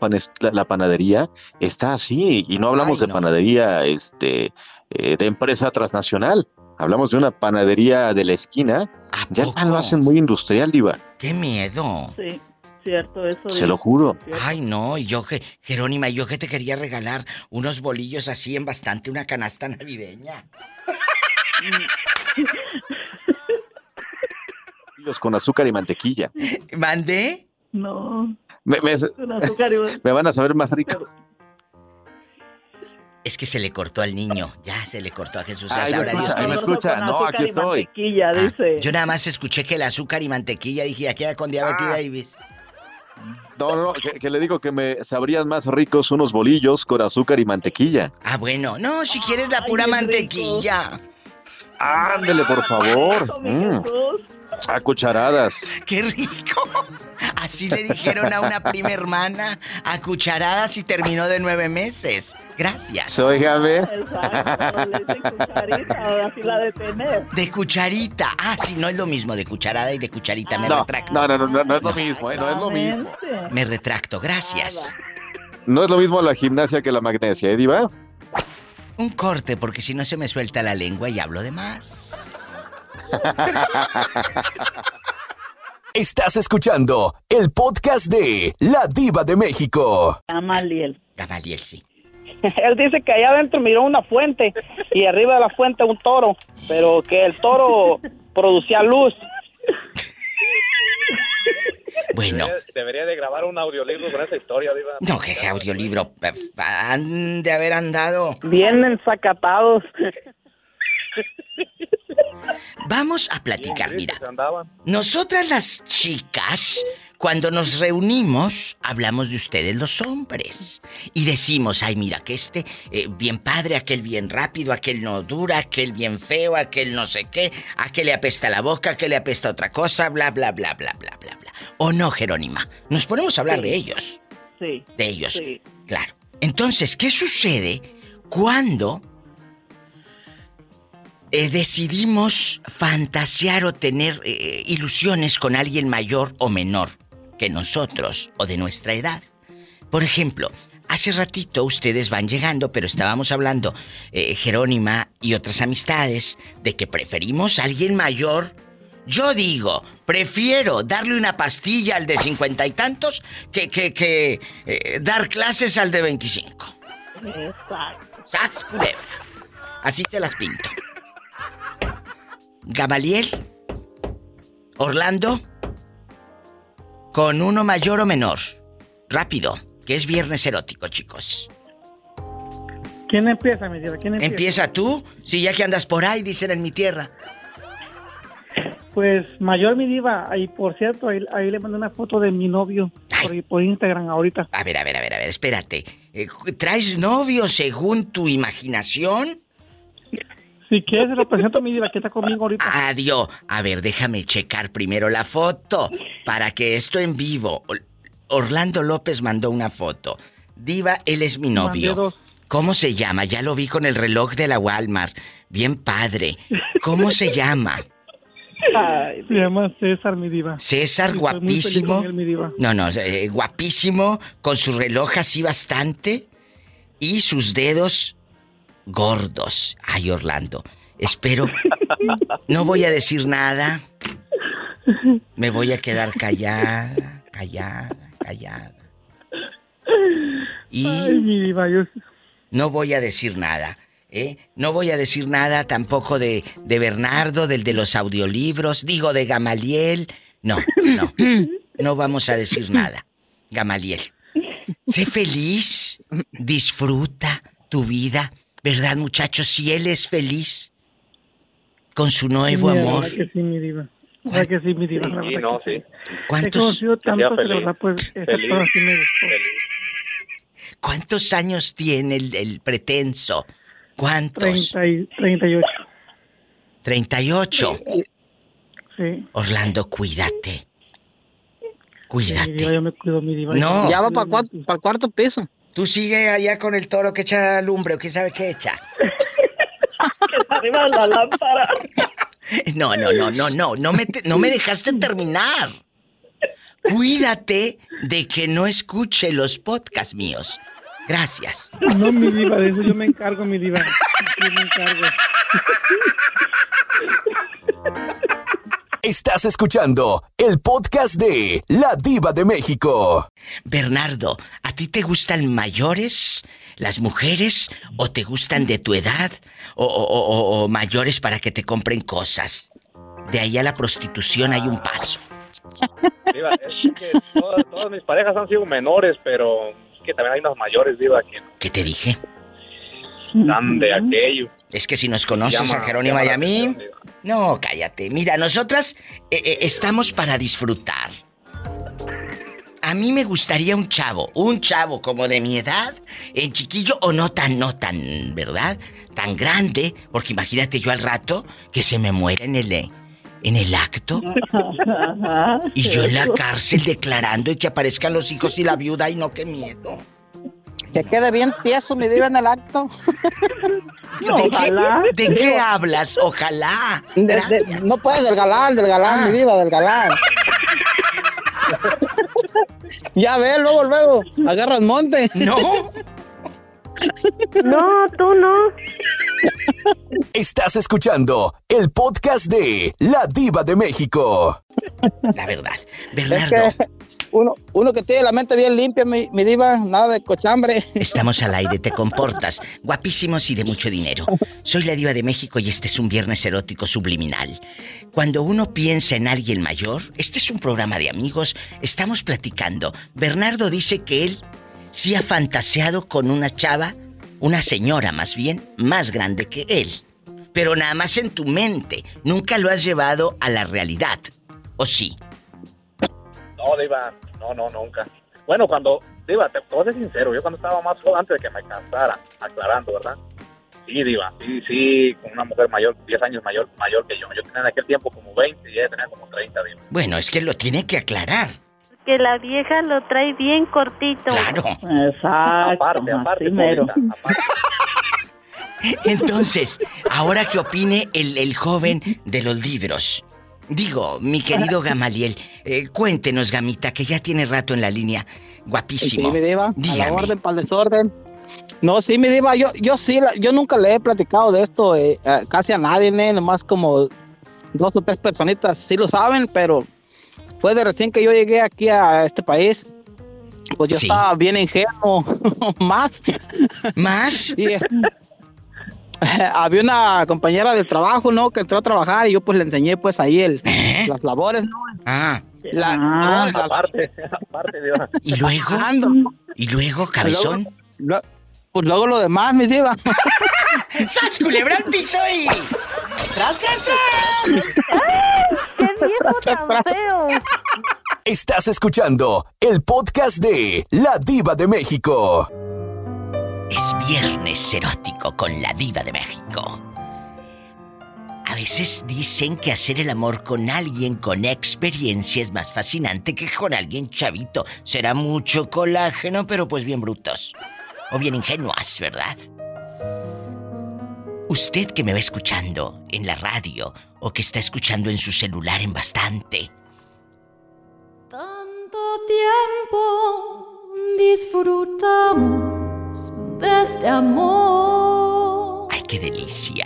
la panadería está así. Y no hablamos de panadería este, eh, de empresa transnacional. Hablamos de una panadería de la esquina. Ya lo hacen muy industrial, Diva. ¡Qué miedo! Sí, cierto, eso. Se lo juro. Ay, no, y yo que, Jerónima, yo que te quería regalar unos bolillos así en bastante, una canasta navideña. (laughs) Los con azúcar y mantequilla. ¿Mandé? No. Me, me- Con azúcar y- (laughs) me van a saber más rico. Es que se le cortó al niño, ya se le cortó a Jesús. ya Ay, me sabrá Dios qué me escucha. No, aquí estoy. Dice. Yo nada más escuché que el azúcar y mantequilla, dije, ya queda con diabetes Ah. Davis. No, no, que, que le digo que me sabrían más ricos unos bolillos con azúcar y mantequilla. Ah, bueno, no, si quieres la pura mantequilla. Ándele, por favor. Mm. A cucharadas. ¡Qué rico! Así le dijeron a una prima hermana a cucharadas y terminó de nueve meses. Gracias. Óigame. así la de tener. De cucharita. Ah, sí, no es lo mismo de cucharada y de cucharita. Me No, retracto. no, no, no, no, no es lo mismo, eh, no es lo mismo. Me retracto, gracias. No es lo mismo la gimnasia que la magnesia, ¿eh, Diva? Un corte, porque si no se me suelta la lengua y hablo de más. Estás escuchando el podcast de La Diva de México. Gamaliel. Gamaliel, sí. (laughs) Él dice que allá adentro miró una fuente y arriba de la fuente un toro, pero que el toro producía luz. Bueno. Debería, debería de grabar un audiolibro con esa historia, Diva. No, que qué audiolibro. eh, Han de haber andado. Bien ensacatados. Vamos a platicar, mira. Nosotras las chicas, cuando nos reunimos, hablamos de ustedes los hombres. Y decimos, ay, mira, que este eh, bien padre, aquel bien rápido, aquel no dura, aquel bien feo, aquel no sé qué, aquel le apesta la boca, aquel le apesta otra cosa, bla, bla, bla, bla, bla, bla, bla. ¿O no, Jerónima? Nos ponemos a hablar Sí. de ellos. Sí. De ellos. Sí. Claro. Entonces, ¿qué sucede cuando eh, decidimos fantasear o tener eh, ilusiones con alguien mayor o menor que nosotros o de nuestra edad? Por ejemplo, hace ratito ustedes van llegando, pero estábamos hablando, eh, Jerónima y otras amistades, de que preferimos a alguien mayor. Yo digo, prefiero darle una pastilla al de cincuenta y tantos que, que, que dar clases al de veinticinco. Exacto. ¡Sas, culebra! Así se las pinto. Gamaliel, Orlando, con uno mayor o menor. Rápido, que es viernes erótico, chicos. ¿Quién empieza, mi diva? ¿Quién empieza? Empieza tú, si ya que andas por ahí, dicen en mi tierra. Pues mayor mi diva. Ahí, por cierto, ahí, ahí le mandé una foto de mi novio por, por Instagram ahorita. A ver, a ver, a ver, a ver, espérate. Eh, ¿Traes novio según tu imaginación? Si quieres, se lo presento mi diva, que está conmigo ahorita. Adiós. A ver, déjame checar primero la foto para que esto en vivo. Orlando López mandó una foto. Diva, él es mi novio. ¿Cómo se llama? Ya lo vi con el reloj de la Walmart. Bien padre. ¿Cómo se llama? se llama César, mi diva. César, guapísimo. No, no, eh, guapísimo, con su reloj así bastante y sus dedos gordos. Ay, Orlando, espero. No voy a decir nada. Me voy a quedar callada, callada, callada. Y no voy a decir nada. ¿eh? No voy a decir nada tampoco de, de Bernardo, del de los audiolibros, digo de Gamaliel. No, no. No vamos a decir nada. Gamaliel. Sé feliz, disfruta tu vida, ¿verdad, muchachos? Si él es feliz con su nuevo amor. que sí, mi diva. ¿Verdad que sí, mi diva? Sí, no, sí. He conocido tanto que la verdad, pues, esa cosa sí me gustó. ¿Cuántos años tiene el, el pretenso? ¿Cuántos? 30 y- 38. 38. Sí. Orlando, cuídate. Mi Cuídate. diva, yo me cuido, mi diva. No. Ya va para el cuarto, piso. Tú sigue allá con el toro que echa lumbre o quién sabe qué echa. Arriba de la lámpara. (laughs) No, no, no, no, no. No me, te- no me dejaste terminar. Cuídate de que no escuche los podcasts míos. Gracias. No, mi diva, de eso yo me encargo, mi diva. Yo me encargo. Estás escuchando el podcast de La Diva de México. Bernardo, ¿a ti te gustan mayores las mujeres o te gustan de tu edad o, o- o- o mayores para que te compren cosas? De ahí a la prostitución hay un paso. Diva, es que todas, todas mis parejas han sido menores, pero es que también hay unas mayores, Diva, que ¿Qué te dije? Dan de aquello. Es que si nos conoces Llama- a Jerónimo y a mí... No, cállate. Mira, nosotras eh, eh, estamos para disfrutar. A mí me gustaría un chavo, un chavo como de mi edad, en chiquillo o no tan, no tan, ¿verdad? Tan grande, porque imagínate yo al rato que se me muera en el, eh, en el acto y yo en la cárcel declarando y que aparezcan los hijos y la viuda y no, qué miedo. Que quede bien tieso, mi diva, en el acto. (laughs) ¿De qué, de qué hablas? Ojalá. De- de- no puedes, del galán, del galán, mi diva, del galán. (laughs) ya ve, luego, luego, agarras monte. No. No, tú no. Estás escuchando el podcast de La Diva de México. La verdad. Es Bernardo. que uno, uno que tiene la mente bien limpia, mi, mi diva, nada de cochambre. Estamos al aire, te comportas. Guapísimos y de mucho dinero. Soy la diva de México y este es un viernes erótico subliminal. Cuando uno piensa en alguien mayor, este es un programa de amigos, estamos platicando. Bernardo dice que él sí ha fantaseado con una chava, una señora más bien, más grande que él. Pero nada más en tu mente, nunca lo has llevado a la realidad. ¿O sí? No, Diva, no, no, nunca. Bueno, cuando, Diva, te puedo ser sincero, yo cuando estaba más joven, antes de que me casara, aclarando, ¿verdad? Sí, Diva, sí, sí, con una mujer mayor, 10 años mayor mayor que yo. Yo tenía en aquel tiempo como 20 y ella tenía como 30, Diva. Bueno, es que lo tiene que aclarar. Que la vieja lo trae bien cortito. Claro. Exacto. Aparte, aparte, así mero. Paulita, Entonces, ahora que opine el, el joven de los libros. Digo, mi querido Gamaliel, eh, cuéntenos, Gamita, que ya tiene rato en la línea. Guapísimo. Sí, mi diva, a la Dígame. orden, para el desorden. No, sí, mi diva, yo, yo sí, yo nunca le he platicado de esto eh, casi a nadie, ¿eh? nomás como dos o tres personitas sí lo saben, pero fue de recién que yo llegué aquí a este país, pues yo Sí. estaba bien ingenuo, (laughs) más. ¿Más? Y, (laughs) había una compañera de trabajo, ¿no? Que entró a trabajar y yo pues le enseñé pues ahí el, las labores, ¿no? Ah. La- aparte, aparte, Diva. (laughs) ¿Y luego? Ando. ¿Y luego, cabezón? Luego- pues luego lo demás, mi diva. (laughs) ¡Sas, culebra al piso y... ¡Tras, tras, tras! ¡Qué viejo tan feo! Estás escuchando el podcast de La Diva de México. Es viernes erótico con la diva de México. A veces dicen que hacer el amor con alguien con experiencia es más fascinante que con alguien chavito. Será mucho colágeno, pero pues bien brutos. O bien ingenuas, ¿verdad? Usted que me va escuchando en la radio o que está escuchando en su celular en bastante. Tanto tiempo disfrutamos de este amor. ¡Ay, qué delicia!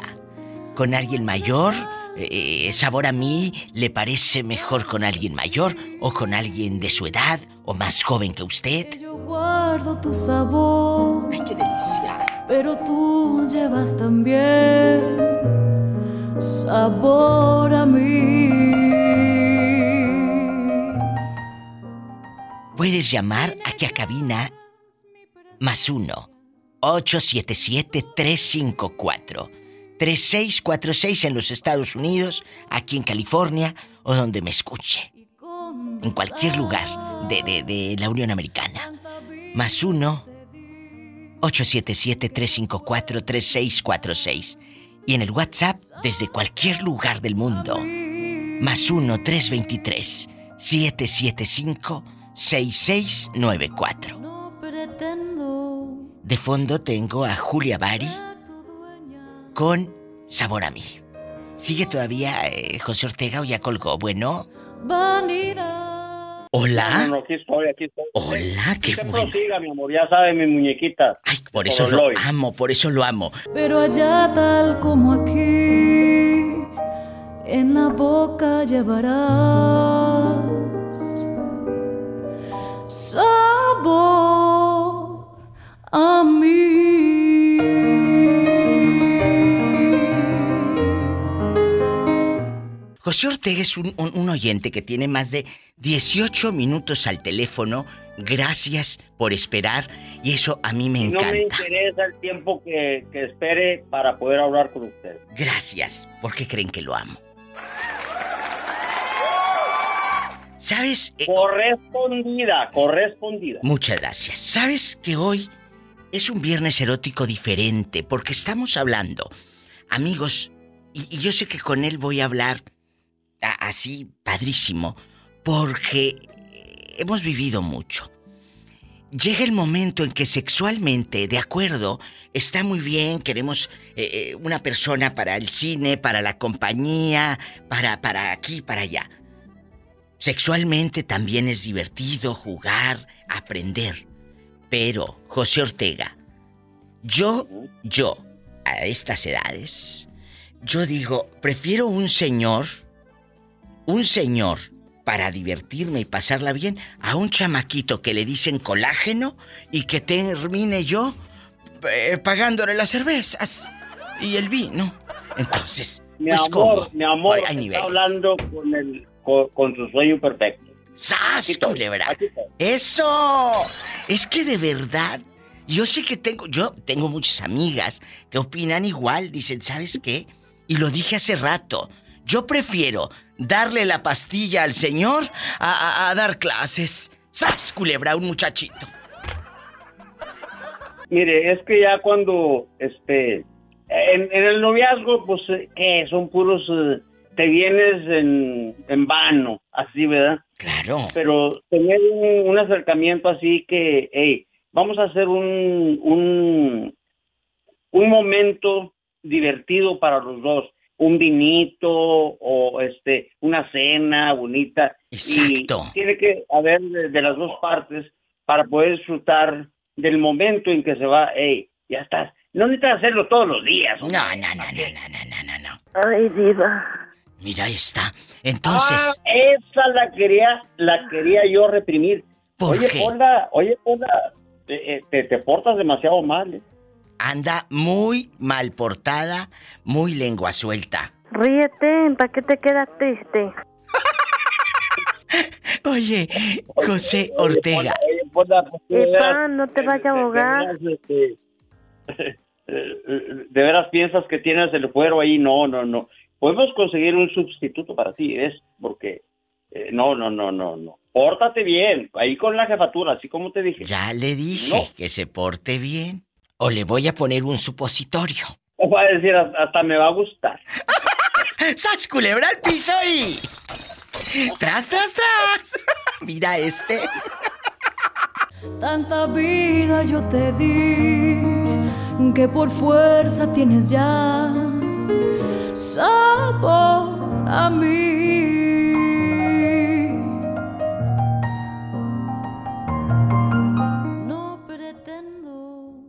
Con alguien mayor, eh, sabor a mí le parece mejor con alguien mayor o con alguien de su edad o más joven que usted. Yo guardo tu sabor. ¡Ay, qué delicia! Pero tú llevas también sabor a mí. Puedes llamar aquí a cabina más uno 877-354-3646 en los Estados Unidos, aquí en California o donde me escuche. En cualquier lugar de, de, de la Unión Americana. Más uno. 877-354-3646. Y en el WhatsApp desde cualquier lugar del mundo. Más 1-323-775-6694. De fondo tengo a Julia Bari con Sabor a mí. ¿Sigue todavía eh, José Ortega o ya colgó? Bueno. Hola. No, no, aquí estoy, aquí estoy. Hola, qué bueno. prosiga, mi amor, ya sabe, mi muñequita. Ay, por eso lo amo, por eso lo amo. Pero allá tal como aquí, en la boca llevarás sabor José Ortega es un, un- un oyente que tiene más de 18 minutos al teléfono. Gracias por esperar y eso a mí me Y no me encanta. interesa el tiempo que, que espere para poder hablar con usted. Gracias, porque creen que lo amo. ¿Sabes? Eh, Correspondida, correspondida. Muchas gracias. ¿Sabes que hoy es un viernes erótico diferente? Porque estamos hablando, amigos, y, y yo sé que con él voy a hablar así padrísimo, porque hemos vivido mucho. Llega el momento en que sexualmente, de acuerdo, está muy bien, queremos eh, eh, una persona para el cine, para la compañía, para, para aquí, para allá. Sexualmente también es divertido jugar, aprender. Pero, José Ortega, yo, yo, a estas edades, yo digo, prefiero un señor, un señor para divertirme y pasarla bien, a un chamaquito que le dicen colágeno y que termine yo eh, pagándole las cervezas y el vino. Entonces, Mi pues, amor, ¿cómo? mi amor, Hay- está hablando con, el, con, con su sueño perfecto. ¡Sas, culebra! ¡Eso! Es que de verdad, yo sé que tengo, yo tengo muchas amigas que opinan igual, dicen, ¿sabes qué? Y lo dije hace rato, yo prefiero darle la pastilla al señor a, a- a dar clases. ¡Sas, culebra, un muchachito! Mire, es que ya cuando, este, en, en el noviazgo, pues, eh, ¿qué? Son puros, eh, te vienes en, en vano, así, ¿verdad? Claro. Pero tener un, un acercamiento así que, hey, vamos a hacer un, un, un momento divertido para los dos. Un vinito o este una cena bonita. Exacto. Y tiene que haber de, de las dos partes para poder disfrutar del momento en que se va, hey, ya estás. No necesitas hacerlo todos los días. No, no, no, no, no, no, no, no. Ay, diva. Mira, ahí está. Entonces, Ah, esa la quería, la quería yo reprimir. ¿Por oye, qué? Ponla, oye, Ponla, te, eh, te, te portas demasiado mal. ¿eh? Anda muy mal portada, muy lengua suelta. Ríete, ¿para qué te quedas triste? (laughs) Oye, José Ortega. Pues, Epa, no te vayas a ahogar. este, eh, (laughs) de veras piensas que tienes el fuero ahí, no, no, no. Podemos conseguir un sustituto para ti, es porque eh, no, no, no, no, no. Pórtate bien, ahí con la jefatura, así como te dije. Ya le dije que se porte bien. O le voy a poner un supositorio. O va a decir, hasta hasta me va a gustar. (laughs) ¡Sas, culebra al piso y... ¡Tras, tras, tras! (laughs) Mira este. Tanta vida yo te di que por fuerza tienes ya sabor a mí.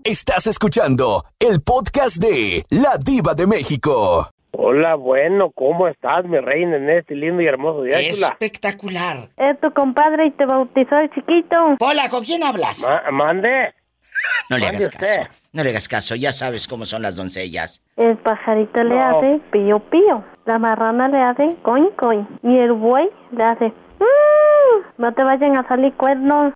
Estás escuchando el podcast de La Diva de México. Hola, bueno, ¿cómo estás, mi reina, en este lindo y hermoso día? Espectacular. Es tu compadre y te bautizó el chiquito. Hola, ¿con quién hablas? Ma- mande. No le hagas caso. No le hagas caso, ya sabes cómo son las doncellas. El pajarito le hace pío pío. La marrana le hace coin coin. Y el buey le hace "Mm". No te vayan a salir cuernos.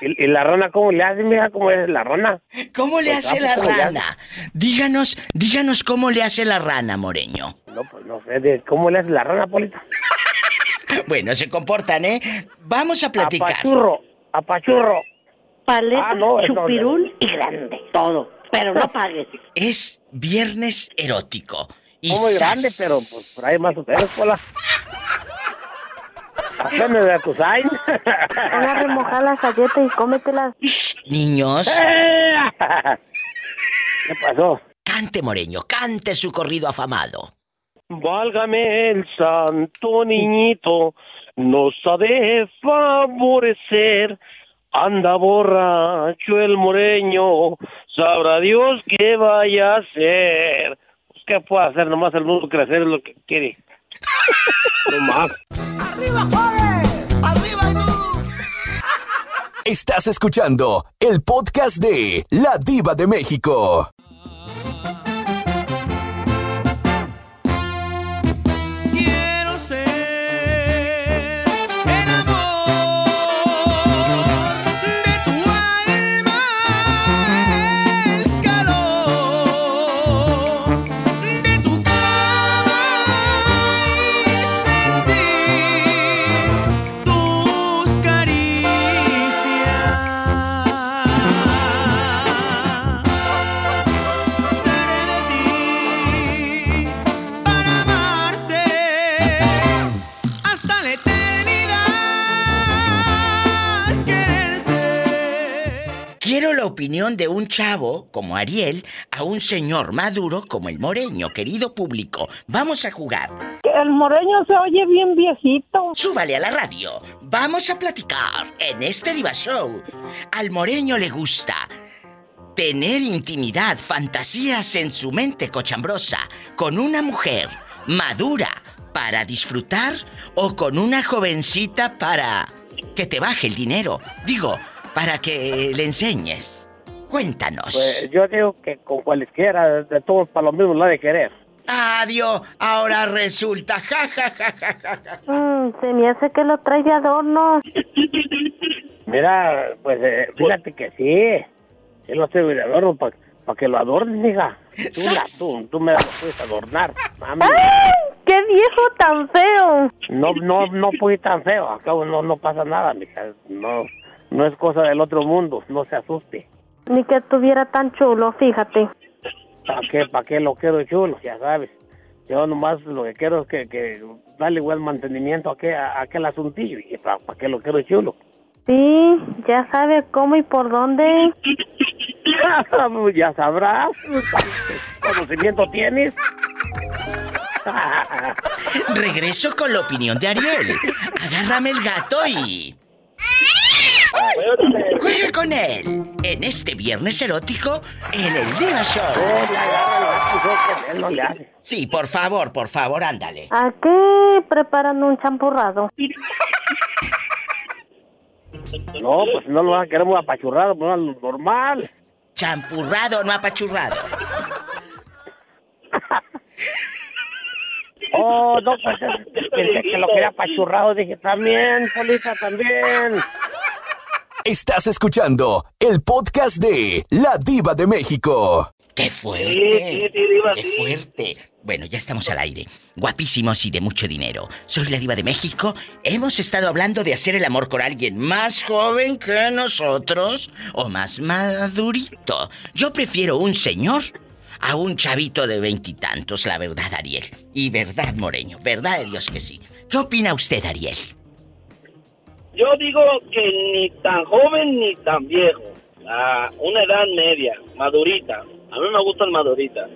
¿Y, la rana cómo le hace, mira cómo es la rana? ¿Cómo le Pues, hace ¿a la hace? rana? Díganos, díganos cómo le hace la rana, Moreño. No, pues no sé, de ¿cómo le hace la rana, Polita? (laughs) Bueno, se comportan, ¿eh? Vamos a platicar. Apachurro, apachurro. Paleta, Ah, no, chupirul y grande. Todo. Pero no pagues. (laughs) Es viernes erótico. Y Muy ¡zas! grande, pero pues por ahí más ustedes, Pola. Apenas de sign. Van a remojar las galletas y cómetelas. Niños, (laughs) ¿Qué pasó? cante, Moreño, cante su corrido afamado. Válgame el santo niñito, nos ha de favorecer. Anda borracho el moreño, sabrá Dios qué vaya a hacer. Pues, ¿Qué puede hacer? Nomás el mundo crecer es lo que quiere. No más. Estás escuchando el podcast de La Diva de México. Opinión de un chavo como Ariel a un señor maduro como el Moreño, querido público. Vamos a jugar. El moreño se oye bien viejito. Súbale a la radio. Vamos a platicar en este Diva Show. Al Moreño le gusta tener intimidad, fantasías en su mente cochambrosa con una mujer madura para disfrutar o con una jovencita para que te baje el dinero. Digo, para que le enseñes. Cuéntanos. Pues yo digo que con cualquiera, de todos para lo mismo la de querer. Adiós. Ahora resulta. Ja, ja, ja, ja, ja, ja. Mm, se me hace que lo trae de adorno. Mira, pues eh, fíjate que sí. Sí lo estoy de adorno para que lo adornes, hija. Tú, la- tú, tú me lo puedes adornar. Mami. ¡Ay! ¡Qué viejo tan feo! No, no, no fui tan feo. Acabo no, no pasa nada, mija. No, no es cosa del otro mundo. No se asuste. Ni que estuviera tan chulo, fíjate. ¿Para qué, para qué lo quiero chulo? Ya sabes. Yo nomás lo que quiero es que, que darle igual mantenimiento a, aquel, a aquel asuntillo. ¿Y para, para qué lo quiero chulo? Sí, ya sabe cómo y por dónde. (laughs) ya sabrás. ¿Conocimiento tienes? (laughs) Regreso con la opinión de Ariel. Agárrame el gato y. Juega con él en este viernes erótico en el Diva Show. Sí, por favor, por favor, ándale. ¿A qué preparan un champurrado? No, pues no lo van a querer muy apachurrado, pues no, lo normal. Champurrado, no apachurrado. (laughs) Oh, no, pues es- pensé que lo quería apachurrado. Dije, también, Polita, también. Estás escuchando el podcast de La Diva de México. ¡Qué fuerte! Sí, sí, sí, Diva, ¡Qué sí. fuerte! Bueno, ya estamos al aire. Guapísimos y de mucho dinero. Soy la diva de México. Hemos estado hablando de hacer el amor con alguien más joven que nosotros o más madurito. Yo prefiero un señor a un chavito de veintitantos, la verdad, Ariel. Y verdad, Moreño, verdad de Dios que sí. ¿Qué opina usted, Ariel? Yo digo que ni tan joven ni tan viejo. A una edad media, madurita. A mí me gustan maduritas.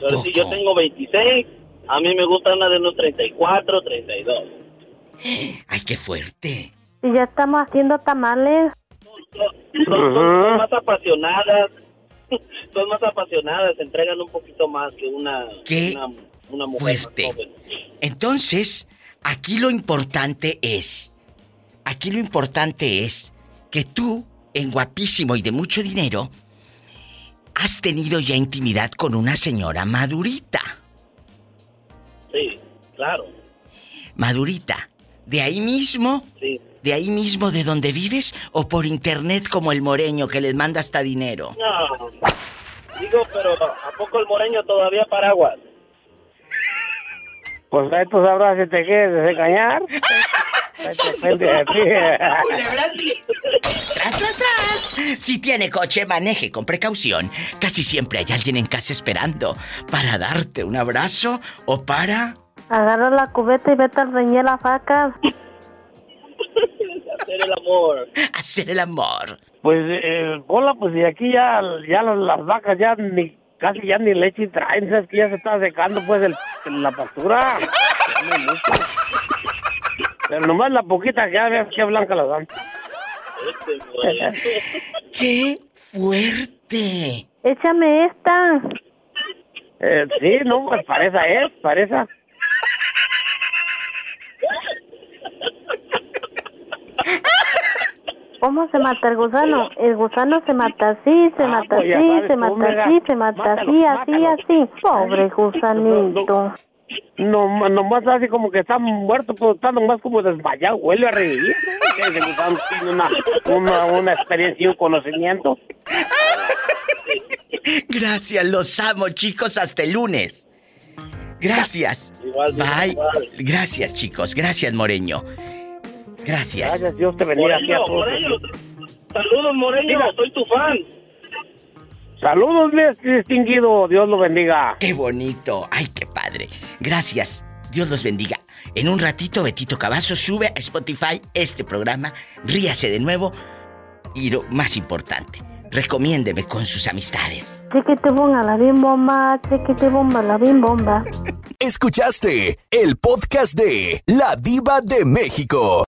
Pero si yo tengo 26, a mí me gusta una de unos 34, 32. Ay, qué fuerte. Y ya estamos haciendo tamales. Son, son- son más apasionadas. (laughs) Son más apasionadas, se entregan un poquito más que una, Qué una, una mujer más fuerte. joven. Entonces, aquí lo importante es, aquí lo importante es que tú, en guapísimo y de mucho dinero, has tenido ya intimidad con una señora madurita. Sí, claro. Madurita. ¿De ahí mismo? Sí. ¿De ahí mismo de donde vives? ¿O por internet como el moreño que les manda hasta dinero? No. Digo, pero ¿a poco el moreño todavía paraguas? Pues ahí tú sabrás si te quieres desengañar. (laughs) ¡Tras, tras, tras! Si tiene coche, maneje con precaución. Casi siempre hay alguien en casa esperando para darte un abrazo o para... Agarra la cubeta y vete a reñir las vacas. Hacer el amor. (laughs) Hacer el amor. Pues, eh, hola, pues y aquí ya, ya las, las vacas ya ni, casi ya ni leche traen, sabes que ya se está secando pues el, la pastura. Pero nomás la poquita que ya ves que blanca la dan. (laughs) ¡Qué fuerte! Échame esta. Eh, sí, no, pues para esa es, para esa. (laughs) ¿Cómo se mata el gusano? El gusano se mata así, se mata pues así, sabes se mata así, se mata Mátalo, así, así, mátalo. así. Pobre gusanito. No, nomás así como que está muerto, pero está nomás como desmayado, vuelve a revivir. Que ese gusano tiene una, una, una experiencia y un conocimiento. Gracias, los amo, chicos, hasta el lunes. Gracias. Bye. Gracias, chicos. Gracias, Moreño. Gracias. Gracias, Dios te bendiga aquí a Moreño, todos. Moreño, saludos, Moreño, soy tu fan. Saludos, dis- distinguido, Dios lo bendiga. Qué bonito. Ay, qué padre. Gracias. Dios los bendiga. En un ratito, Betito Cavazo sube a Spotify este programa. Ríase de nuevo. Y lo más importante, recomiéndeme con sus amistades. Chiquite bomba, la bim bomba, chiquite bomba, la bim bomba. Escuchaste el podcast de La Diva de México.